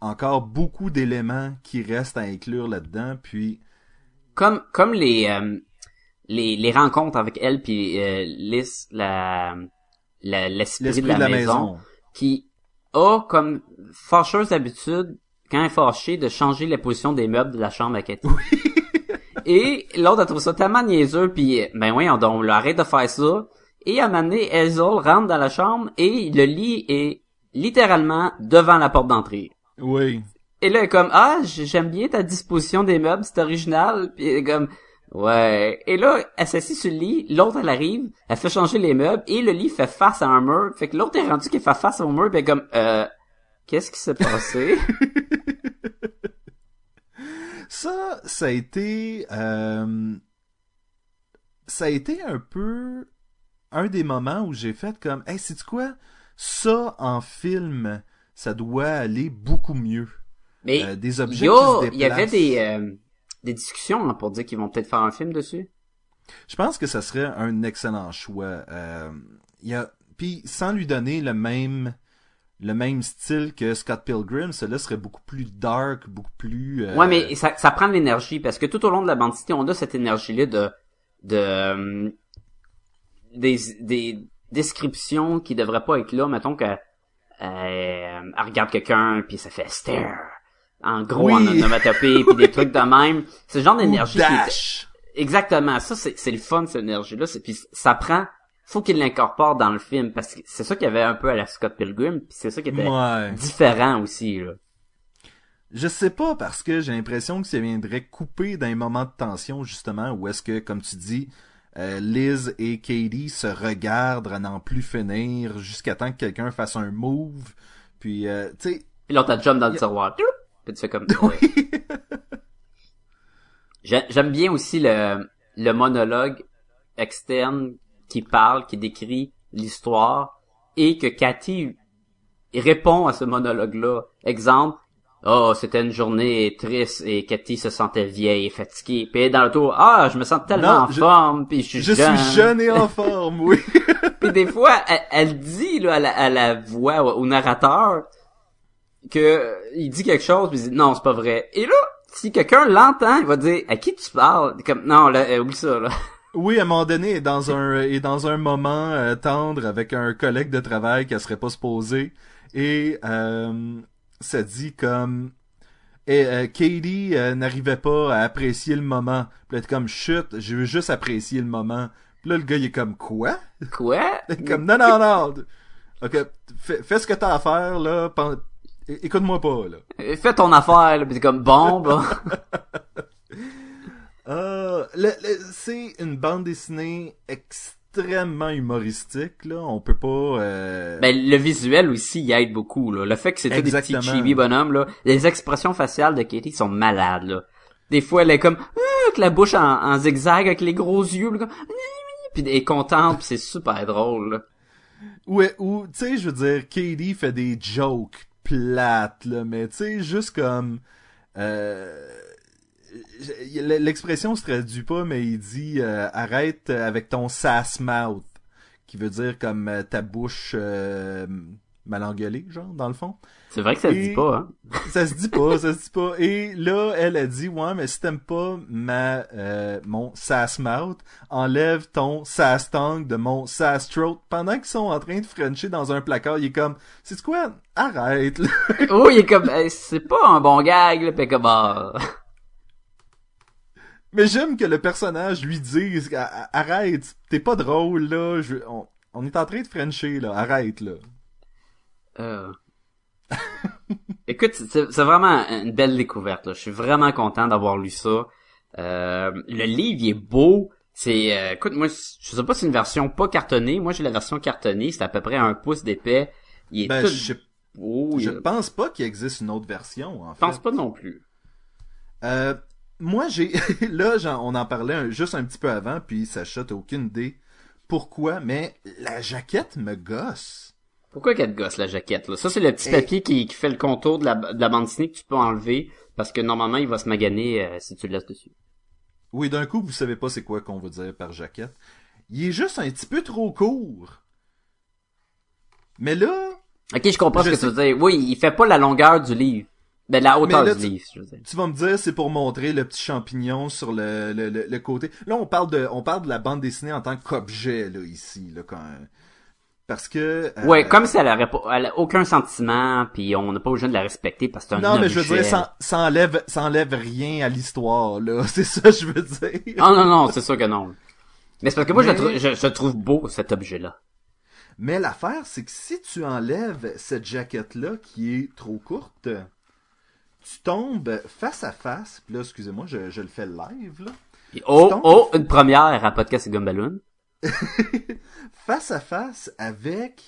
encore beaucoup d'éléments qui restent à inclure là-dedans, puis Comme comme les euh, les, les rencontres avec elle puis euh, Liz, la la- l'esprit l'esprit de la, maison, qui a comme fâcheuse habitude quand elle est fâchée de changer la position des meubles de la chambre à Cathy. Et l'autre a trouvé ça tellement niaiseux puis ben oui, on, on arrête de faire ça. Et à un moment donné, Hazel rentre dans la chambre et le lit est littéralement devant la porte d'entrée. Oui. Et là, elle est comme, ah, j'aime bien ta disposition des meubles, c'est original. Puis elle est comme, ouais. Et là, elle s'assied sur le lit, l'autre, elle arrive, elle fait changer les meubles, et le lit fait face à un mur. Fait que l'autre est rendu qu'elle fait face au mur, puis elle est comme, euh, qu'est-ce qui s'est passé? Ça, ça a été, euh, ça a été un peu un des moments où j'ai fait comme, hey, c'est quoi? Ça, en film, ça doit aller beaucoup mieux. Mais, Euh, des il objets il y avait des, euh, des discussions hein, pour dire qu'ils vont peut-être faire un film dessus. Je pense que ça serait un excellent choix. Euh, il y a, puis sans lui donner le même, le même style que Scott Pilgrim, cela serait beaucoup plus dark, beaucoup plus. euh, Ouais, mais ça, ça prend de l'énergie parce que tout au long de la bandité, on a cette énergie-là de de euh, des des descriptions qui devraient pas être là. Mettons que elle regarde quelqu'un puis ça fait stare. En gros, Oui. en onomatopée puis des trucs de même. C'est le genre d'énergie qui est- exactement. Ça, c'est c'est le fun cette énergie-là. Puis ça prend. Faut qu'il l'incorpore dans le film parce que c'est ça qu'il y avait un peu à la Scott Pilgrim puis c'est ça qui était Ouais. différent aussi là. Je sais pas parce que j'ai l'impression que ça viendrait couper d'un moment de tension justement où est-ce que, comme tu dis, euh, Liz et Katie se regardent à n'en plus finir jusqu'à temps que quelqu'un fasse un move. Puis, euh, tu sais, Puis là, t'as jump dans le tiroir. Puis tu fais comme... J'ai- J'aime bien aussi le, le monologue externe qui parle, qui décrit l'histoire et que Cathy répond à ce monologue-là. Exemple, oh, c'était une journée triste et Cathy se sentait vieille et fatiguée. Puis dans le tour, ah, je me sens tellement Non, en je- forme, puis je suis je jeune. suis jeune et en forme, oui. Puis des fois, elle, elle dit là, à, la, à la voix, au narrateur, que il dit quelque chose, puis il dit non, c'est pas vrai. Et là, si quelqu'un l'entend, il va dire à qui tu parles? Comme non, là, euh, oublie ça là. Oui, à un moment donné, est dans un est dans un moment euh, tendre avec un collègue de travail qui serait pas supposé et euh, ça dit comme et euh, Katie euh, n'arrivait pas à apprécier le moment. Puis t'es comme chut, je veux juste apprécier le moment. Puis là le gars il est comme quoi? Quoi? Comme non non non. OK, fais, fais ce que t'as à faire là, écoute-moi pas là. Euh, Fais ton affaire, là, t'es comme bon. Euh, le- c'est une bande dessinée extrêmement humoristique là, on peut pas euh, Ben le visuel aussi, il aide beaucoup là. Le fait que c'est tout des petits chibi bonhommes là, les expressions faciales de Katie sont malades là. Des fois, elle est comme euh, avec la bouche en, en zigzag avec les gros yeux, là, comme puis elle est contente, puis c'est super drôle. Là. Ouais, ou, tu sais, je veux dire, Katie fait des jokes plates, là, mais tu sais, juste comme... Euh, L'expression se traduit pas, mais il dit euh, arrête avec ton sass mouth, qui veut dire comme euh, ta bouche euh, mal engueulée, genre, dans le fond. C'est vrai que ça se Et- dit pas, hein. Ça se dit pas, ça se dit pas. Et là, elle a dit, ouais, mais si t'aimes pas ma, euh, mon sass mouth, enlève ton sass tongue de mon sass throat. Pendant qu'ils sont en train de frencher dans un placard, il est comme, c'est quoi? Arrête, là. oh, il est comme, Hey, c'est pas un bon gag, là, pis comme. Mais j'aime que le personnage lui dise, arrête, t'es pas drôle, là. Je, on, on est en train de frencher, là. Arrête, là. Euh. Écoute, c'est c'est vraiment une belle découverte. Là. Je suis vraiment content d'avoir lu ça. Euh, le livre il est beau, C'est, euh, écoute, moi, je sais pas si c'est une version pas cartonnée. Moi, j'ai la version cartonnée. C'est à peu près un pouce d'épais. Il est Ben, tout... je, Oh, je il- pense pas qu'il existe une autre version, en je fait. pense pas non plus. Euh, moi, j'ai là, on en parlait un- juste un petit peu avant, puis Sacha, t'as aucune idée pourquoi, mais la jaquette me gosse. Pourquoi qu'elle te gosse la jaquette là? Ça c'est le petit Et- papier qui, qui fait le contour de la, de la bande dessinée que tu peux enlever parce que normalement il va se maganer euh, si tu le laisses dessus. Oui, d'un coup, vous savez pas c'est quoi qu'on veut dire par jaquette. Il est juste un petit peu trop court. Mais là, Ok, je comprends Je ce que sais- tu veux dire. Oui, il fait pas la longueur du livre, ben la hauteur là, du tu- livre, je veux dire. tu vas me dire, c'est pour montrer le petit champignon sur le, le, le, le côté. Là, on parle de, on parle de la bande dessinée en tant qu'objet, là, ici, là, quand... Parce que... euh, Ouais, comme si elle aurait pas, elle a aucun sentiment, puis on n'a pas besoin de la respecter parce que c'est un Non, mais je veux dire, ça, ça enlève, ça enlève rien à l'histoire, là. C'est ça je veux dire. Ah non non, c'est sûr que non. Mais c'est parce que moi je, le je, je trouve beau cet objet-là. Mais l'affaire, c'est que si tu enlèves cette jaquette-là qui est trop courte, tu tombes face à face. Puis là, excusez-moi, je, je le fais live, là. Oh oh, une première à podcast et Gumballoon. Face à face avec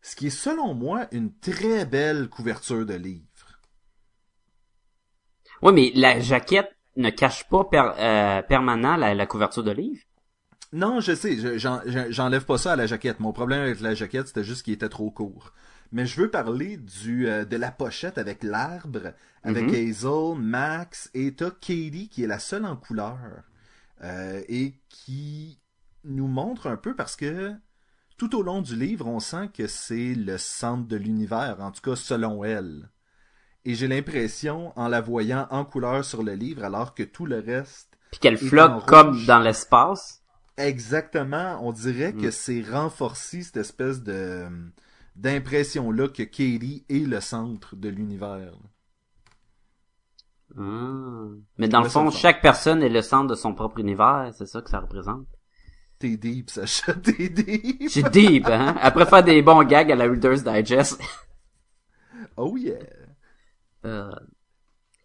ce qui est, selon moi, une très belle couverture de livre. Ouais, mais la jaquette ne cache pas per- euh, permanent la, la couverture de livre? Non, je sais, je- j'en- j'en- j'enlève pas ça à la jaquette. Mon problème avec la jaquette, c'était juste qu'il était trop court. Mais je veux parler du euh, de la pochette avec l'arbre, avec Mhm. Hazel, Max et t'as Katie qui est la seule en couleur euh, et qui nous montre un peu parce que tout au long du livre, on sent que c'est le centre de l'univers, en tout cas selon elle. Et j'ai l'impression, en la voyant en couleur sur le livre, alors que tout le reste Puis qu'elle flotte comme dans l'espace. Exactement, on dirait que Mm. c'est renforcé cette espèce de d'impression là que Katie est le centre de l'univers. Ah. Mais dans le fond, chaque personne est le centre de son propre univers, c'est ça que ça représente? T'es deep, Sacha, t'es deep. J'ai deep, hein? Après faire des bons gags à la Reader's Digest. Oh yeah. Euh...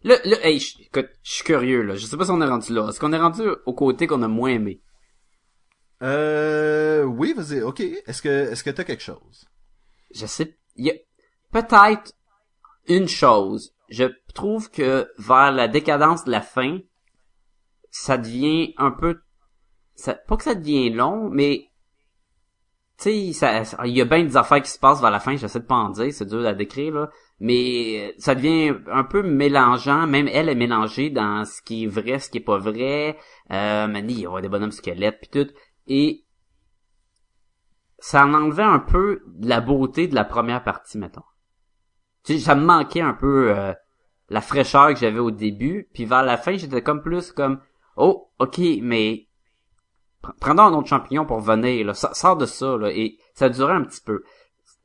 Là, là, hey, je- écoute, je suis curieux, là. Je sais pas si on est rendu là. Est-ce qu'on est rendu au côté qu'on a moins aimé? Euh, oui, vas-y, ok. Est-ce que, est-ce que t'as quelque chose? Je sais, il y a peut-être une chose. Je trouve que vers la décadence de la fin, ça devient un peu, ça, pas que ça devient long, mais tu sais, il y a bien des affaires qui se passent vers la fin. J'essaie de pas en dire, c'est dur à décrire là, mais ça devient un peu mélangeant. Même elle est mélangée dans ce qui est vrai, ce qui est pas vrai. Euh, Mani, il y a des bonhommes squelettes puis tout, et ça en enlevait un peu de la beauté de la première partie, mettons. Tu sais, ça me manquait un peu euh, la fraîcheur que j'avais au début, puis vers la fin, j'étais comme plus comme oh, ok, mais pr- prenons un autre champignon pour venir, là, sors de ça, là, et ça durait un petit peu.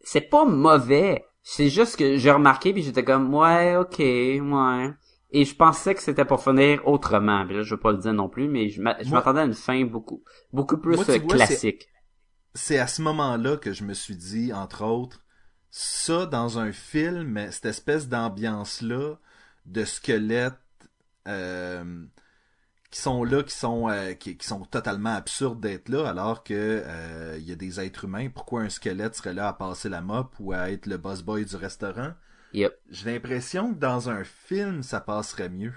C'est pas mauvais, c'est juste que j'ai remarqué, puis j'étais comme ouais, ok, ouais. Et je pensais que c'était pour finir autrement. Puis là, je veux pas le dire non plus, mais je m'attendais à une fin beaucoup, beaucoup plus Moi, tu vois, classique. C'est à ce moment-là que je me suis dit, entre autres, ça dans un film, cette espèce d'ambiance-là de squelettes euh, qui sont là, qui sont euh, qui, qui sont totalement absurdes d'être là, alors que euh, il y a des êtres humains. Pourquoi un squelette serait là à passer la mop ou à être le boss boy du restaurant? Yep. J'ai l'impression que dans un film, ça passerait mieux.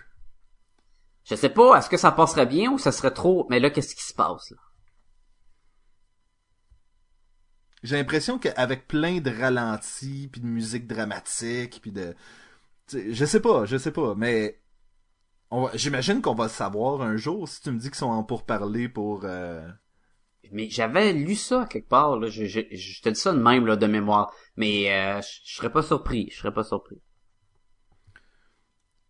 Je sais pas, est-ce que ça passerait bien ou ça serait trop... Mais là, qu'est-ce qui se passe, là? J'ai l'impression qu'avec plein de ralentis, puis de musique dramatique, puis de... Je sais pas, je sais pas, mais... va- J'imagine qu'on va le savoir un jour si tu me dis qu'ils sont en pourparler pour... euh, Mais j'avais lu ça quelque part, là. Je, je, je te dis ça de même, là, de mémoire. Mais euh, je je serais pas surpris. Je serais pas surpris.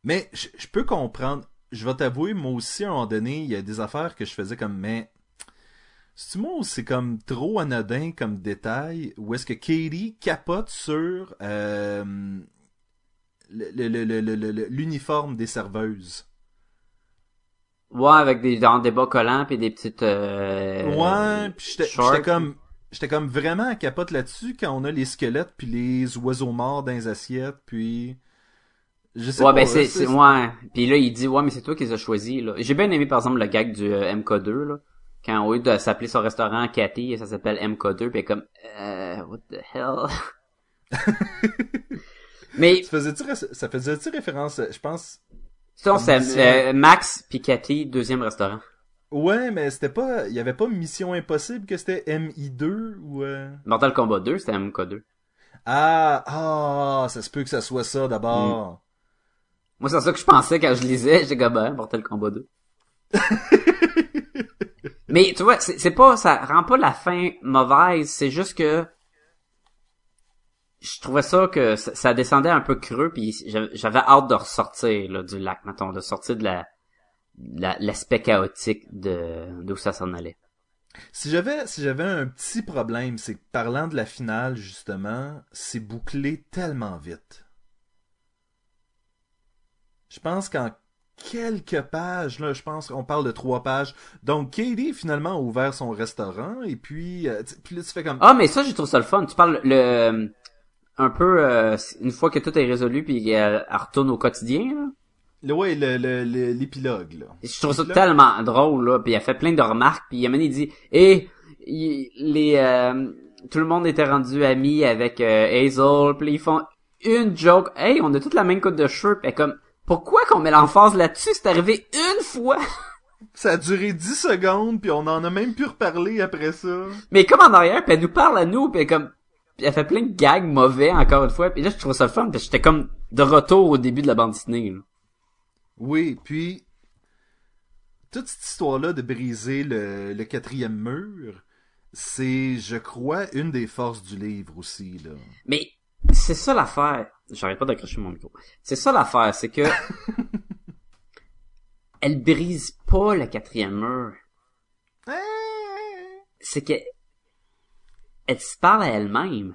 Mais je je peux comprendre. Je vais t'avouer, moi aussi, à un moment donné, il y a des affaires que je faisais comme, mais... Ou c'est comme trop anodin comme détail, ou est-ce que Katie capote sur euh, le- le- le- le- le- le- l'uniforme des serveuses? Ouais, avec des, dans des bas collants puis des petites... Euh, Ouais, puis j'étais comme j'étais comme vraiment à capote là-dessus quand on a les squelettes puis les oiseaux morts dans les assiettes puis je sais Ouais, pas. ben c'est, ouais. Puis là, il dit, ouais, mais c'est toi qui les as choisis, là. J'ai bien aimé, par exemple, le gag du euh, MK2, là. Quand au lieu de s'appeler son restaurant Cathy, ça s'appelle MK2, puis comme, euh, what the hell? Mais, Ça faisait-tu, ré- ça faisait-tu référence, je pense, Comme c'est euh, Max puis Cathy, deuxième restaurant. ouais, mais c'était pas, il y avait pas Mission Impossible que c'était MI2 ou, euh... Mortal Kombat 2, c'était MK2. Ah, ah, ça se peut que ça soit ça d'abord. Moi, c'est ça que je pensais quand je lisais. J'étais comme, ben, Mortal Kombat 2. Mais, tu vois, c'est pas, ça rend pas la fin mauvaise, c'est juste que je trouvais ça que ça, descendait un peu creux puis j'avais hâte de ressortir, là, du lac, mettons, de sortir de la, de la- l'aspect chaotique de, d'où ça s'en allait. Si j'avais, si j'avais un petit problème, c'est que parlant de la finale, justement, c'est bouclé tellement vite. Je pense qu'en quelques pages, là, je pense qu'on parle de trois pages. Donc, Katie, finalement, a ouvert son restaurant, et puis, euh, tu- puis là, tu fais comme, Ah, mais ça, j'ai trouvé ça le fun. Tu parles le, un peu, euh, une fois que tout est résolu puis elle, elle retourne au quotidien, là. le, ouais, le, le- le- l'épilogue, là. Je trouve ça tellement drôle là, puis il a fait plein de remarques, puis il a il dit "Et les euh, tout le monde était rendu ami avec euh, Hazel, puis ils font une joke. Hey, on a toute la même coupe de cheveux." Puis elle comme "Pourquoi qu'on met l'emphase là-dessus? C'est arrivé une fois." Ça a duré 10 secondes, puis on en a même pu reparler après ça. Mais comme en arrière, puis elle nous parle à nous, puis elle comme puis elle fait plein de gags mauvais encore une fois. Puis là, je trouve ça le fun, parce que j'étais comme de retour au début de la bande dessinée. là. Oui, puis toute cette histoire-là de briser le, le quatrième mur, c'est, je crois, une des forces du livre aussi, là. Mais c'est ça l'affaire. J'arrête pas d'accrocher mon micro. C'est ça l'affaire, c'est que elle brise pas le quatrième mur. C'est que elle se parle à elle-même.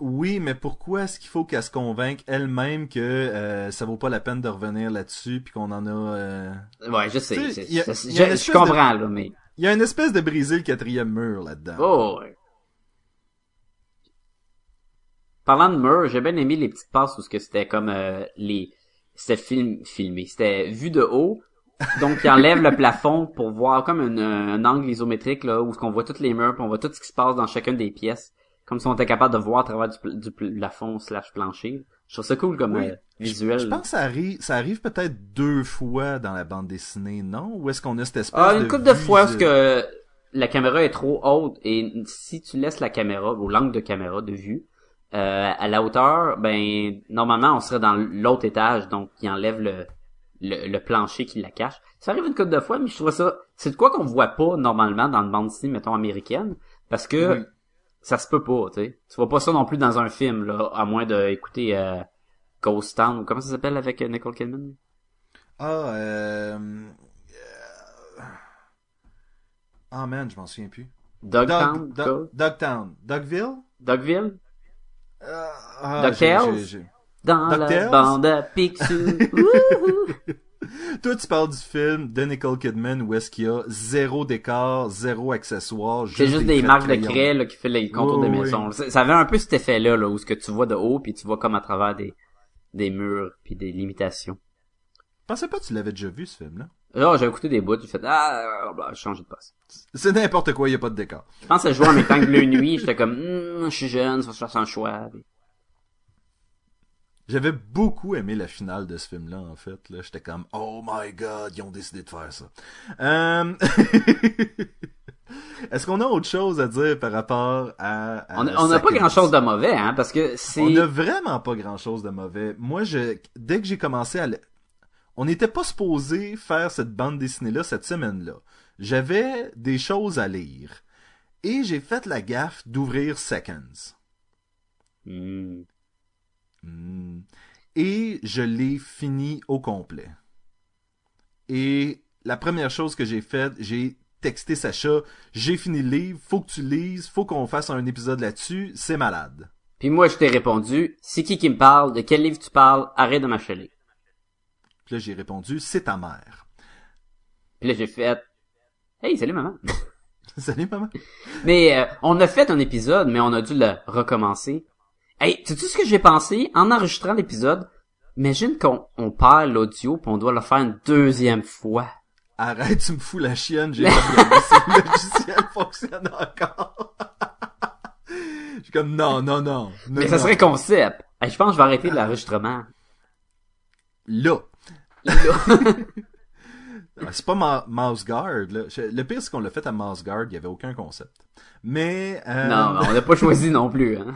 Oui, mais pourquoi est-ce qu'il faut qu'elle se convainque elle-même que euh, ça vaut pas la peine de revenir là-dessus, puis qu'on en a... euh, Ouais, je sais. Tu a- je, comprends là, mais Il y a une espèce de briser le quatrième mur là-dedans. oh. ouais. Parlant de mur, j'ai bien aimé les petites passes où ce que c'était comme euh, les c'était film filmé, c'était vu de haut. Donc il enlève le plafond pour voir comme un, un angle isométrique là où on voit toutes les murs, puis on voit tout ce qui se passe dans chacune des pièces, comme si on était capable de voir à travers du, pl- du plafond slash plancher. Je trouve ça cool comme Oui. euh, visuel. Je pense que ça arrive, ça arrive peut-être deux fois dans la bande dessinée, non? Ou est-ce qu'on a cette espèce Ah, de une couple de fois parce que la caméra est trop haute et si tu laisses la caméra ou l'angle de caméra de vue euh, à la hauteur, ben normalement on serait dans l'autre étage, donc il enlève le, le, le plancher qui la cache. Ça arrive une couple de fois, mais je trouve ça c'est de quoi qu'on voit pas normalement dans une bande dessinée mettons américaine parce que Oui. ça se peut pas, tu sais. Tu vois pas ça non plus dans un film là, à moins d'écouter euh, Ghost Town ou comment ça s'appelle avec euh, Nicole Kidman? Ah, euh... euh, Ah man, je m'en souviens plus. Dogtown, Dog, Dog- Dogtown. Dogville? Dogville, ah, DuckTales? j'ai- j'ai- j'ai- dans la bande à Picsou. Toi, tu parles du film de Nicole Kidman où est-ce qu'il y a zéro décor, zéro accessoire. C'est juste des marques de craie là, qui fait les contours Oui, des maisons. Ça ça avait un peu cet effet-là, là, où ce que tu vois de haut, puis tu vois comme à travers des, des murs, puis des limitations. Je pensais pas que tu l'avais déjà vu, ce film-là. Là, j'ai écouté des bouts, j'ai fait ah, bah, changé de poste. C'est n'importe quoi, il y a pas de décor. Je pense ça jouait en que Bleu Nuit, j'étais comme, Hum, je suis jeune, que je fasse un choix. J'avais beaucoup aimé la finale de ce film-là, en fait. Là, j'étais comme, oh my god, ils ont décidé de faire ça. Euh... Est-ce qu'on a autre chose à dire par rapport à... à On n'a pas Seconds? grand chose de mauvais, hein, parce que c'est... On a vraiment pas grand chose de mauvais. Moi, je, dès que j'ai commencé à, le- on n'était pas supposé faire cette bande dessinée-là cette semaine-là. J'avais des choses à lire. Et j'ai fait la gaffe d'ouvrir Seconds. Hmm. Hmm. Et je l'ai fini au complet. Et la première chose que j'ai faite, j'ai texté Sacha, j'ai fini le livre, faut que tu lises, faut qu'on fasse un épisode là-dessus, c'est malade. Puis moi, je t'ai répondu, c'est qui qui me parle, de quel livre tu parles, arrête de m'acheler. Puis là, j'ai répondu, c'est ta mère. Puis là, j'ai fait, hey, salut maman. Salut maman. Mais euh, on a fait un épisode, mais on a dû le recommencer. Hey, sais-tu ce que j'ai pensé? En enregistrant l'épisode? imagine qu'on on perd l'audio puis on doit le faire une deuxième fois. Arrête, tu me fous la chienne, j'ai pas le logiciel fonctionne encore. Je suis comme, non, non, non. non, Mais ça non. serait concept. Hey, je pense que je vais arrêter de l'enregistrement. Là. Ah, C'est pas Ma- Mouse Guard, là. Le pire, c'est qu'on l'a fait à Mouse Guard, il y avait aucun concept. Mais, euh, non, on n'a pas choisi non plus, hein.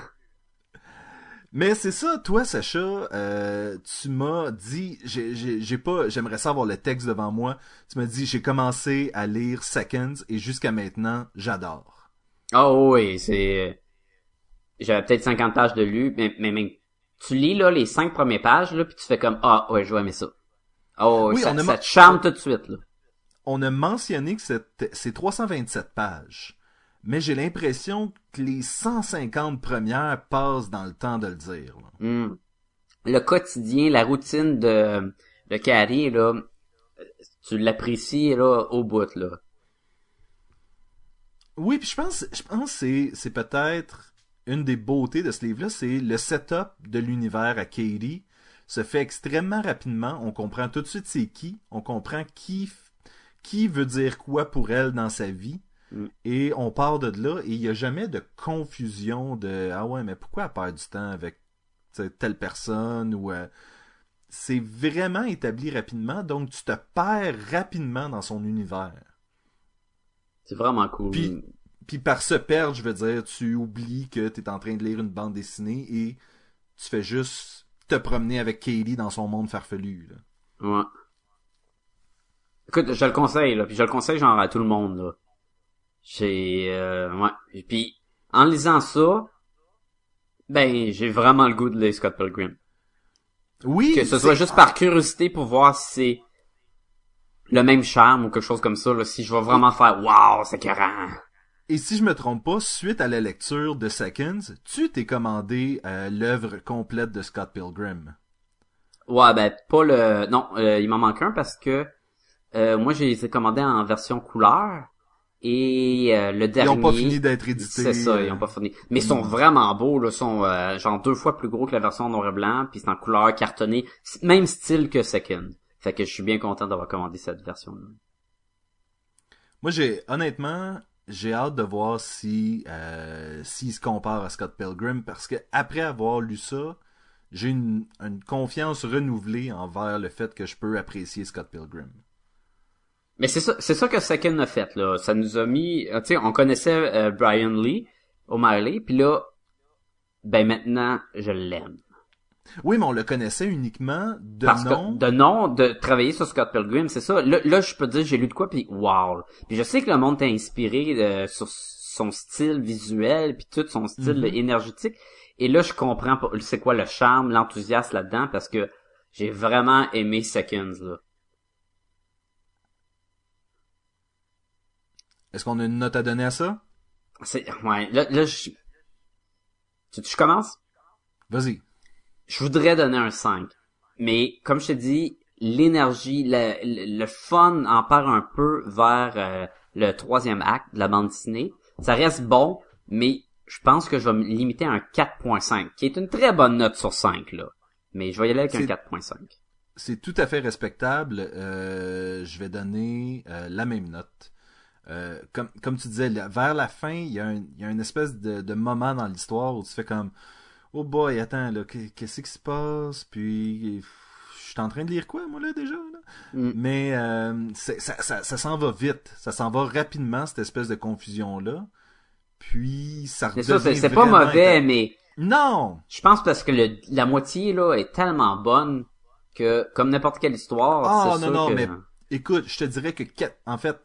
mais c'est ça, toi, Sacha, euh, tu m'as dit, j'ai, pas, j'aimerais savoir le texte devant moi. Tu m'as dit, j'ai commencé à lire Seconds et jusqu'à maintenant, j'adore. Oh oui, c'est... J'avais peut-être 50 pages de lu, mais, mais, mais tu lis là les cinq premières pages, là, puis tu fais comme « Ah, ouais, je vais aimer ça. » Oh, Oui, ça, on a ça te charme tout de suite, là. On a mentionné que c'est 327 pages. Mais j'ai l'impression que les 150 premières passent dans le temps de le dire. là. Hmm. Le quotidien, la routine de, de Carrie, là, tu l'apprécies, là, au bout, là. Oui, puis je pense, je pense que c'est, c'est peut-être une des beautés de ce livre-là, c'est le setup de l'univers à Katie se fait extrêmement rapidement. On comprend tout de suite c'est qui, on comprend qui, qui veut dire quoi pour elle dans sa vie. Mm. Et on part de là et il n'y a jamais de confusion de ah ouais mais pourquoi elle perd du temps avec telle personne ou euh, c'est vraiment établi rapidement donc tu te perds rapidement dans son univers. C'est vraiment cool. Puis- Puis par se perdre, je veux dire, tu oublies que tu es en train de lire une bande dessinée et tu fais juste te promener avec Katie dans son monde farfelu. Là. Ouais. Écoute, je le conseille, là, puis je le conseille genre à tout le monde, là. J'ai, euh, ouais. Et puis, en lisant ça, ben, j'ai vraiment le goût de lire Scott Pilgrim. Oui, Que ce soit juste par curiosité pour voir si c'est le même charme ou quelque chose comme ça, là, si je vais vraiment faire, waouh, c'est carré. Et si je me trompe pas, suite à la lecture de Seconds, tu t'es commandé euh, l'œuvre complète de Scott Pilgrim. Ouais, ben, pas le, non, euh, il m'en manque un parce que, euh, moi, j'ai été commandé en version couleur et euh, le Ils dernier. ont pas fini d'être édités. C'est ça, ils euh, ont pas fini. Mais ils sont vraiment beaux, là, sont euh, genre deux fois plus gros que la version noir et blanc, puis c'est en couleur cartonnée, même style que Second. Fait que je suis bien content d'avoir commandé cette version-là. Moi, j'ai honnêtement, j'ai hâte de voir si euh, s'il se compare à Scott Pilgrim parce que après avoir lu ça, j'ai une, une confiance renouvelée envers le fait que je peux apprécier Scott Pilgrim. Mais c'est ça, c'est ça que Second a fait, là. Ça nous a mis, euh, tu sais, on connaissait euh, Brian Lee, O'Malley, puis là, ben maintenant, je l'aime. Oui, mais on le connaissait uniquement de Parce nom. que de nom, de travailler sur Scott Pilgrim, c'est ça. Là, là, je peux dire, j'ai lu de quoi, puis wow. Puis je sais que le monde t'a inspiré euh, sur son style visuel, puis tout son style Mhm. énergétique. Et là, je comprends pas c'est quoi le charme, l'enthousiasme là-dedans, parce que j'ai vraiment aimé Seconds, là. Est-ce qu'on a une note à donner à ça? C'est, ouais, là, là, je... Tu, tu je commence? Vas-y. Je voudrais donner un 5. Mais, comme je te dis, l'énergie, le, le, le fun en part un peu vers euh, le troisième acte de la bande dessinée. Ça reste bon, mais je pense que je vais me limiter à un 4.5, qui est une très bonne note sur 5, là. Mais je vais y aller avec un C'est- 4.5. C'est tout à fait respectable. Euh, je vais donner euh, la même note. Euh, comme, comme tu disais, vers la fin, il y a, un, il y a une espèce de, de moment dans l'histoire où tu fais comme Oh boy, attends, là, qu'est- qu'est-ce qui se passe? Puis je suis en train de lire quoi, moi, là, déjà? Là? Mm. Mais euh, ça, ça, ça s'en va vite. Ça s'en va rapidement, cette espèce de confusion-là. Puis ça c'est redevient c'est pas mauvais, inter- mais Non! je pense parce que le, la moitié, là, est tellement bonne que, comme n'importe quelle histoire, Ah, non, sûr non, que... mais Écoute, je te dirais que en fait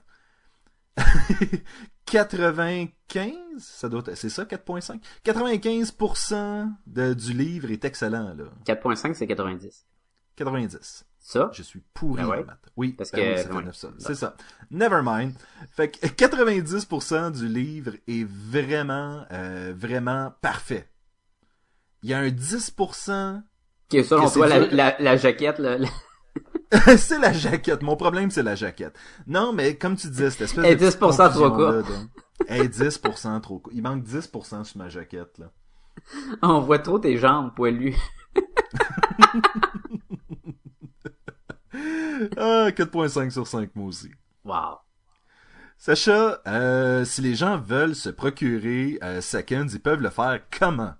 95, ça doit être- c'est ça 4.5. 95% de, du livre est excellent là. 4.5, c'est 90. 90. Ça? Je suis pourri Ben ouais. en maths. Oui, Parce ben que- oui, ça fait ouais. 900. C'est ça. Never mind. Fait que 90% du livre est vraiment euh, vraiment parfait. Il y a un 10% Ok, selon Que c'est toi, la, dur. la, la jaquette, là, la- c'est la jaquette. Mon problème, c'est la jaquette. Non, mais comme tu disais, cette espèce Et de 10% trop confusion-là, de- Hey, 10% trop court. Il manque 10% sur ma jaquette, là. on voit trop tes jambes poilues. Ah, 4.5 sur 5, moi aussi. Wow. Sacha, euh, si les gens veulent se procurer euh, Seconds, ils peuvent le faire comment?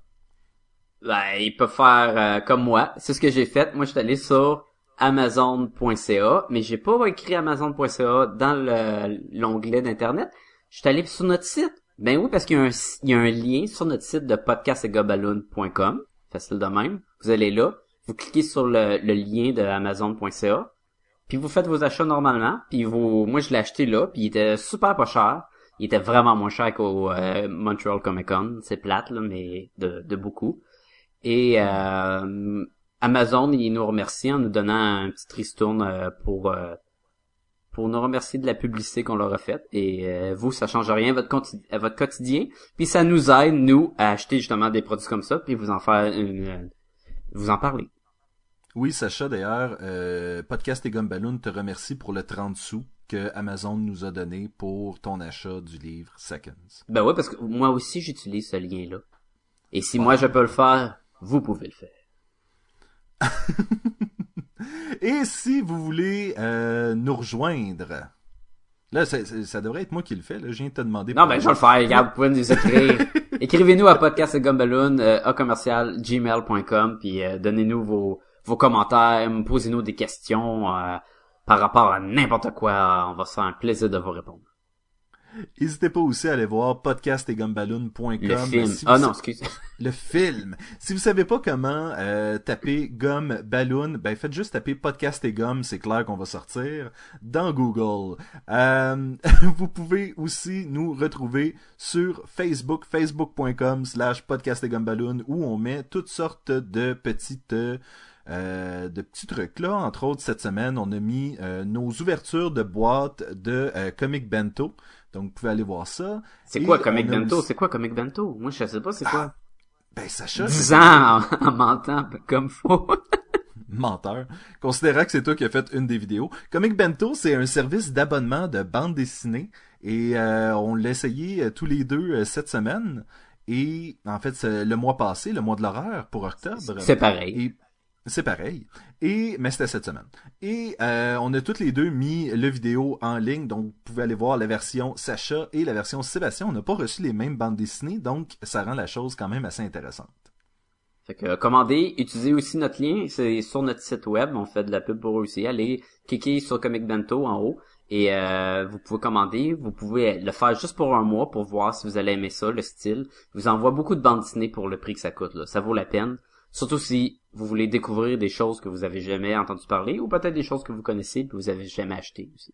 Ben, ils peuvent faire euh, comme moi. C'est ce que j'ai fait. Moi, je suis allé sur amazon.ca, mais j'ai pas écrit amazon.ca dans le- l'onglet d'internet. Je suis allé sur notre site. Ben oui, parce qu'il y, a un lien sur notre site de podcastgobaloon.com. Facile de même. Vous allez là, vous cliquez sur le, le lien de amazon.ca, puis vous faites vos achats normalement. Puis vous, moi, je l'ai acheté là, puis il était super pas cher. Il était vraiment moins cher qu'au euh, Montreal Comic Con. C'est plate, là, mais de, de beaucoup. Et euh, Amazon, il nous remercie en nous donnant un petit tristourne euh, pour euh, pour nous remercier de la publicité qu'on leur a faite. Et euh, vous, ça change rien à votre, conti- à votre quotidien. Puis ça nous aide, nous, à acheter justement des produits comme ça, puis vous en faire une, euh, vous en parler. Oui, Sacha, d'ailleurs, euh, Podcast et Gumballoon te remercie pour le 30 sous que Amazon nous a donné pour ton achat du livre Seconds. Ben ouais, parce que moi aussi, j'utilise ce lien-là. Et si moi, je peux le faire, vous pouvez le faire. Et si vous voulez euh, nous rejoindre, là, c'est- ça devrait être moi qui le fais, là, je viens de te demander. Non, ben, je vais le faire. Regarde, vous pouvez nous écrire. Écrivez-nous à podcastgumballoon, euh, à commercial, gmail.com, puis euh, donnez-nous vos, vos commentaires, posez-nous des questions euh, par rapport à n'importe quoi. On va se faire un plaisir de vous répondre. N'hésitez pas aussi à aller voir podcastetgumballoon.com. Le film. Si vous Ah non, excuse. Le film. Si vous savez pas comment euh, taper gomme balloon, ben faites juste taper podcast et gomme, c'est clair qu'on va sortir dans Google. Euh, vous pouvez aussi nous retrouver sur Facebook, facebook.com slash podcast et balloon, où on met toutes sortes de petites euh, de petits trucs là. Entre autres, cette semaine, on a mis euh, nos ouvertures de boîtes de euh, Comic Bento. Donc, vous pouvez aller voir ça. C'est quoi Comic Bento? C'est quoi Comic Bento? Moi, je sais pas c'est quoi. Ben, Sacha, 10 ans en, en mentant comme faux. menteur, considérant que c'est toi qui as fait une des vidéos. Comic Bento, c'est un service d'abonnement de bande dessinée et euh, on l'a essayé euh, tous les deux euh, cette semaine. Et en fait, c'est le mois passé, le mois de l'horreur pour octobre. C'est pareil. Et c'est pareil. Et mais c'était cette semaine. Et euh, on a toutes les deux mis le vidéo en ligne, donc vous pouvez aller voir la version Sacha et la version Sébastien. On n'a pas reçu les mêmes bandes dessinées, donc ça rend la chose quand même assez intéressante. Fait que euh, commandez, utilisez aussi notre lien, c'est sur notre site web, on fait de la pub pour eux aussi. Allez cliquez sur Comic Bento en haut et euh, vous pouvez commander, vous pouvez le faire juste pour un mois pour voir si vous allez aimer ça, le style. Je vous envoie beaucoup de bandes dessinées pour le prix que ça coûte, là. ça vaut la peine. Surtout si vous voulez découvrir des choses que vous avez jamais entendu parler ou peut-être des choses que vous connaissez que vous avez jamais achetées aussi.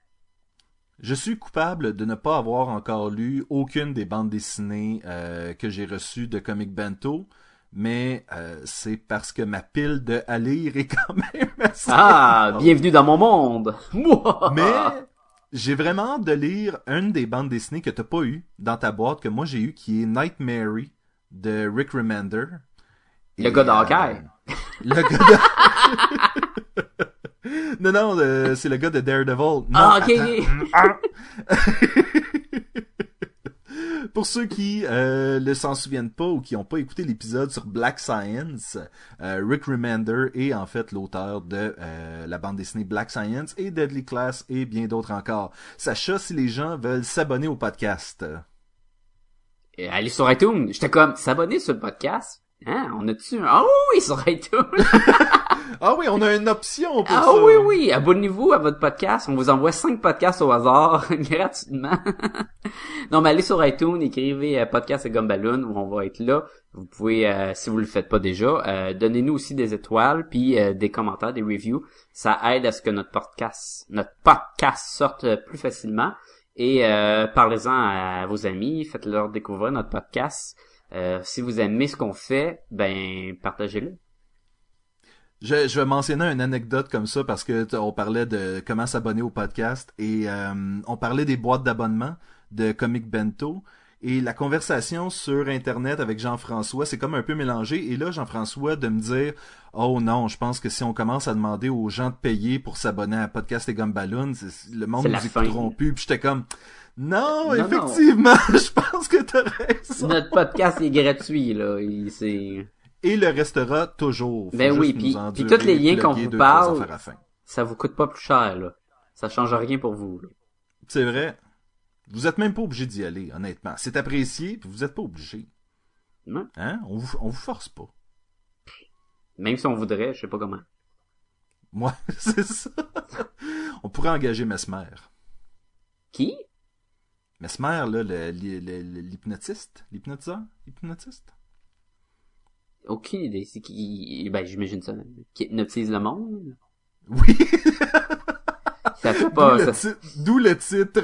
Je suis coupable de ne pas avoir encore lu aucune des bandes dessinées euh, que j'ai reçues de Comic Bento, mais euh, c'est parce que ma pile de à lire est quand même assez... Ah, bienvenue dans mon monde. Moi. Mais j'ai vraiment hâte de lire une des bandes dessinées que t'as pas eu dans ta boîte que moi j'ai eu, qui est Nightmare de Rick Remender. Le gars d'Hawkeye. euh, le gars de... non, non, euh, c'est le gars de Daredevil. Non, ah, ok. Pour ceux qui euh, ne s'en souviennent pas ou qui n'ont pas écouté l'épisode sur Black Science, euh, Rick Remender est en fait l'auteur de euh, la bande dessinée Black Science et Deadly Class et bien d'autres encore. Sacha, si les gens veulent s'abonner au podcast. Allez sur iTunes. J'étais comme, s'abonner sur le podcast? Hein, on a-tu un... Ah oui, sur iTunes. Ah oui, on a une option pour Ah ça. oui, oui, abonnez-vous à votre podcast. On vous envoie cinq podcasts au hasard, gratuitement. non, mais allez sur iTunes, écrivez euh, podcast et Gumballoon, où on va être là. Vous pouvez, euh, si vous le faites pas déjà, euh, donnez-nous aussi des étoiles, puis des commentaires, des reviews. Ça aide à ce que notre podcast, notre podcast sorte plus facilement. Et euh, parlez-en à vos amis, faites-leur découvrir notre podcast. Euh, si vous aimez ce qu'on fait, ben partagez-le. Je, vais mentionner une anecdote comme ça parce que on parlait de comment s'abonner au podcast et euh, on parlait des boîtes d'abonnement de Comic Bento et la conversation sur internet avec Jean-François c'est comme un peu mélangé et là Jean-François de me dire oh non je pense que si on commence à demander aux gens de payer pour s'abonner à Podcast et Gumballoon le monde nous écouteront plus puis j'étais comme non, Non, effectivement je pense que t'as raison Notre podcast est gratuit, là. Il- C'est... et le restera toujours Faut Ben juste oui, puis- puis tous les liens qu'on vous deux, parle, ça vous coûte pas plus cher, là. Ça change rien pour vous, là. C'est vrai. Vous êtes même pas obligé d'y aller, honnêtement. C'est apprécié, puis vous êtes pas obligé. Hein? On vous, on vous force pas. Même si on voudrait, je sais pas comment. Moi, c'est ça. on pourrait engager Mesmer. Qui? Mesmer, là, l'hypnotiste? L'hypnotiseur? Hypnotiste? Aucune idée. C'est qui, ben, j'imagine ça. Qui hypnotise le monde? Oui! Ça fait D'où pas, le, ça. titre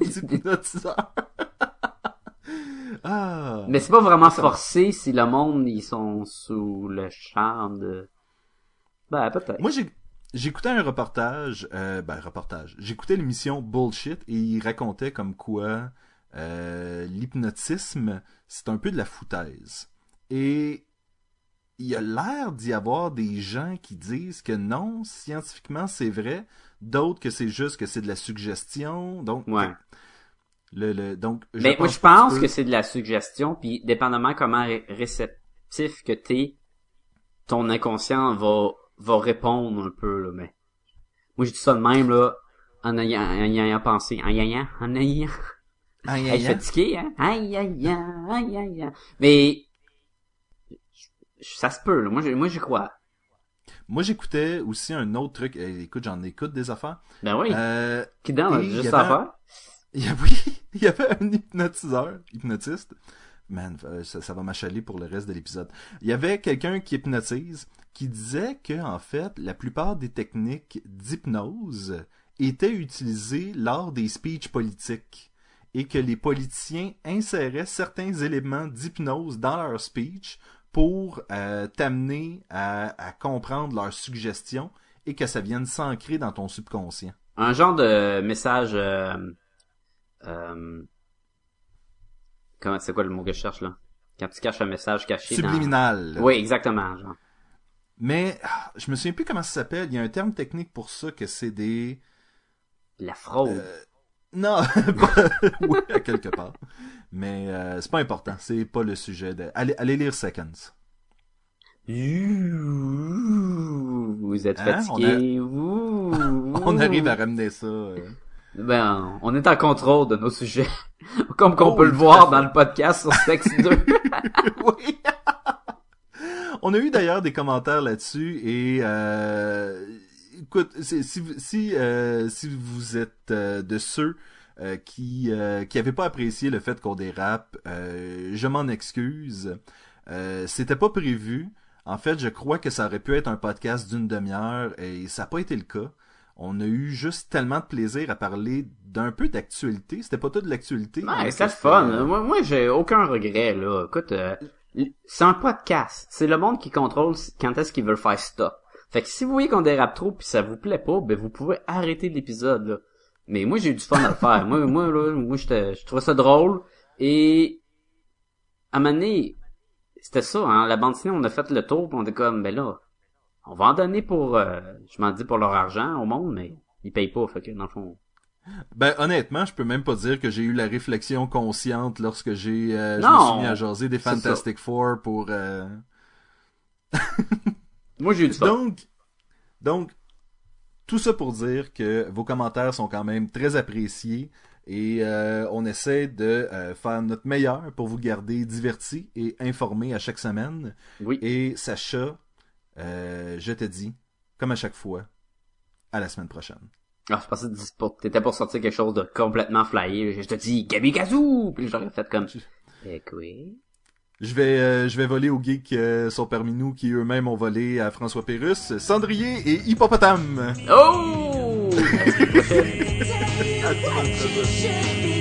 d'hypnotiseur. ah! Mais c'est pas vraiment forcé si le monde, ils sont sous le charme de... Ben, peut-être. Moi, j'ai, j'écoutais un reportage, euh, ben, reportage. J'écoutais l'émission Bullshit et il racontait comme quoi euh, l'hypnotisme, c'est un peu de la foutaise. Et il y a l'air d'y avoir des gens qui disent que non, scientifiquement, c'est vrai. D'autres que c'est juste que c'est de la suggestion. Donc, Ouais. le, le, donc, Ben, moi, je pense que c'est de la suggestion, puis dépendamment comment ré- réceptif que t'es, ton inconscient va, va répondre un peu, là, mais... Moi, je dis ça de même, là, en ayant, en y ayant pensé, en ayant, en ayant... Aïe, aïe, je fatigué, hein? Aïe, aïe, aïe, aïe. Mais... Ça se peut, là. Moi, je- moi, j'y crois. Moi, j'écoutais aussi un autre truc. Eh, écoute, j'en écoute des affaires. Ben oui. Euh, Qui y juste avait faire. Il y a, oui, il y avait un hypnotiseur, hypnotiste. Man, euh, ça, ça va m'achaler pour le reste de l'épisode. Il y avait quelqu'un qui hypnotise qui disait que, en fait, la plupart des techniques d'hypnose étaient utilisées lors des speeches politiques et que les politiciens inséraient certains éléments d'hypnose dans leur speech pour euh, t'amener à, à comprendre leurs suggestions et que ça vienne s'ancrer dans ton subconscient. Un genre de message... Euh, euh, comment, c'est quoi le mot que je cherche, là? Quand tu caches un message caché Subliminal. dans... Oui, exactement, genre. Mais ah, je me souviens plus comment ça s'appelle. Il y a un terme technique pour ça que c'est des. La fraude. Non, oui, à quelque part. Mais euh, c'est pas important. C'est pas le sujet. De... Allez, allez lire Seconds. Ouh, Vous êtes Hein, fatigué. On ouh. arrive à ramener ça. euh. Ben, on est en contrôle de nos sujets. Comme qu'on Oh, peut le voir dans le podcast sur Sex 2. oui. On a eu d'ailleurs des commentaires là-dessus et euh, écoute, si vous- si euh, si vous êtes euh, de ceux euh, qui euh, qui avaient pas apprécié le fait qu'on dérape, euh, je m'en excuse. Euh, C'était pas prévu. En fait, je crois que ça aurait pu être un podcast d'une demi-heure et ça n'a pas été le cas. On a eu juste tellement de plaisir à parler d'un peu d'actualité. C'était pas tout de l'actualité. Ouais, le c'était- fun. Moi, moi j'ai aucun regret, là. Écoute, euh, c'est un podcast. C'est le monde qui contrôle quand est-ce qu'ils veulent faire stop. Fait que si vous voyez qu'on dérape trop puis ça vous plaît pas, ben vous pouvez arrêter l'épisode, là. Mais moi, j'ai eu du fun à le faire. moi, moi, là, moi, j'étais, je trouvais ça drôle. Et, à un moment donné, c'était ça, hein. La bande dessinée, on a fait le tour pis on était comme, ben là, on va en donner pour, euh, je m'en dis pour leur argent au monde, mais ils payent pas, fait que dans le fond. Ben honnêtement, je peux même pas dire que j'ai eu la réflexion consciente lorsque j'ai euh, je me suis mis à jaser des Fantastic Four pour euh, Moi, j'ai eu du fun. donc donc tout ça pour dire que vos commentaires sont quand même très appréciés et euh, on essaie de euh, faire notre meilleur pour vous garder divertis et informés à chaque semaine. Oui. Et Sacha, euh, je te dis, comme à chaque fois, à la semaine prochaine. Ah, je pensais que tu- t'étais pour sortir quelque chose de complètement flyé. Je te dis, Gabi Gazou! Puis j'aurais fait comme, eh, quoi? Je vais, euh, je vais voler aux geeks euh, sont parmi nous qui eux-mêmes ont volé à François Pérus, Cendrier et Hippopotame. Oh!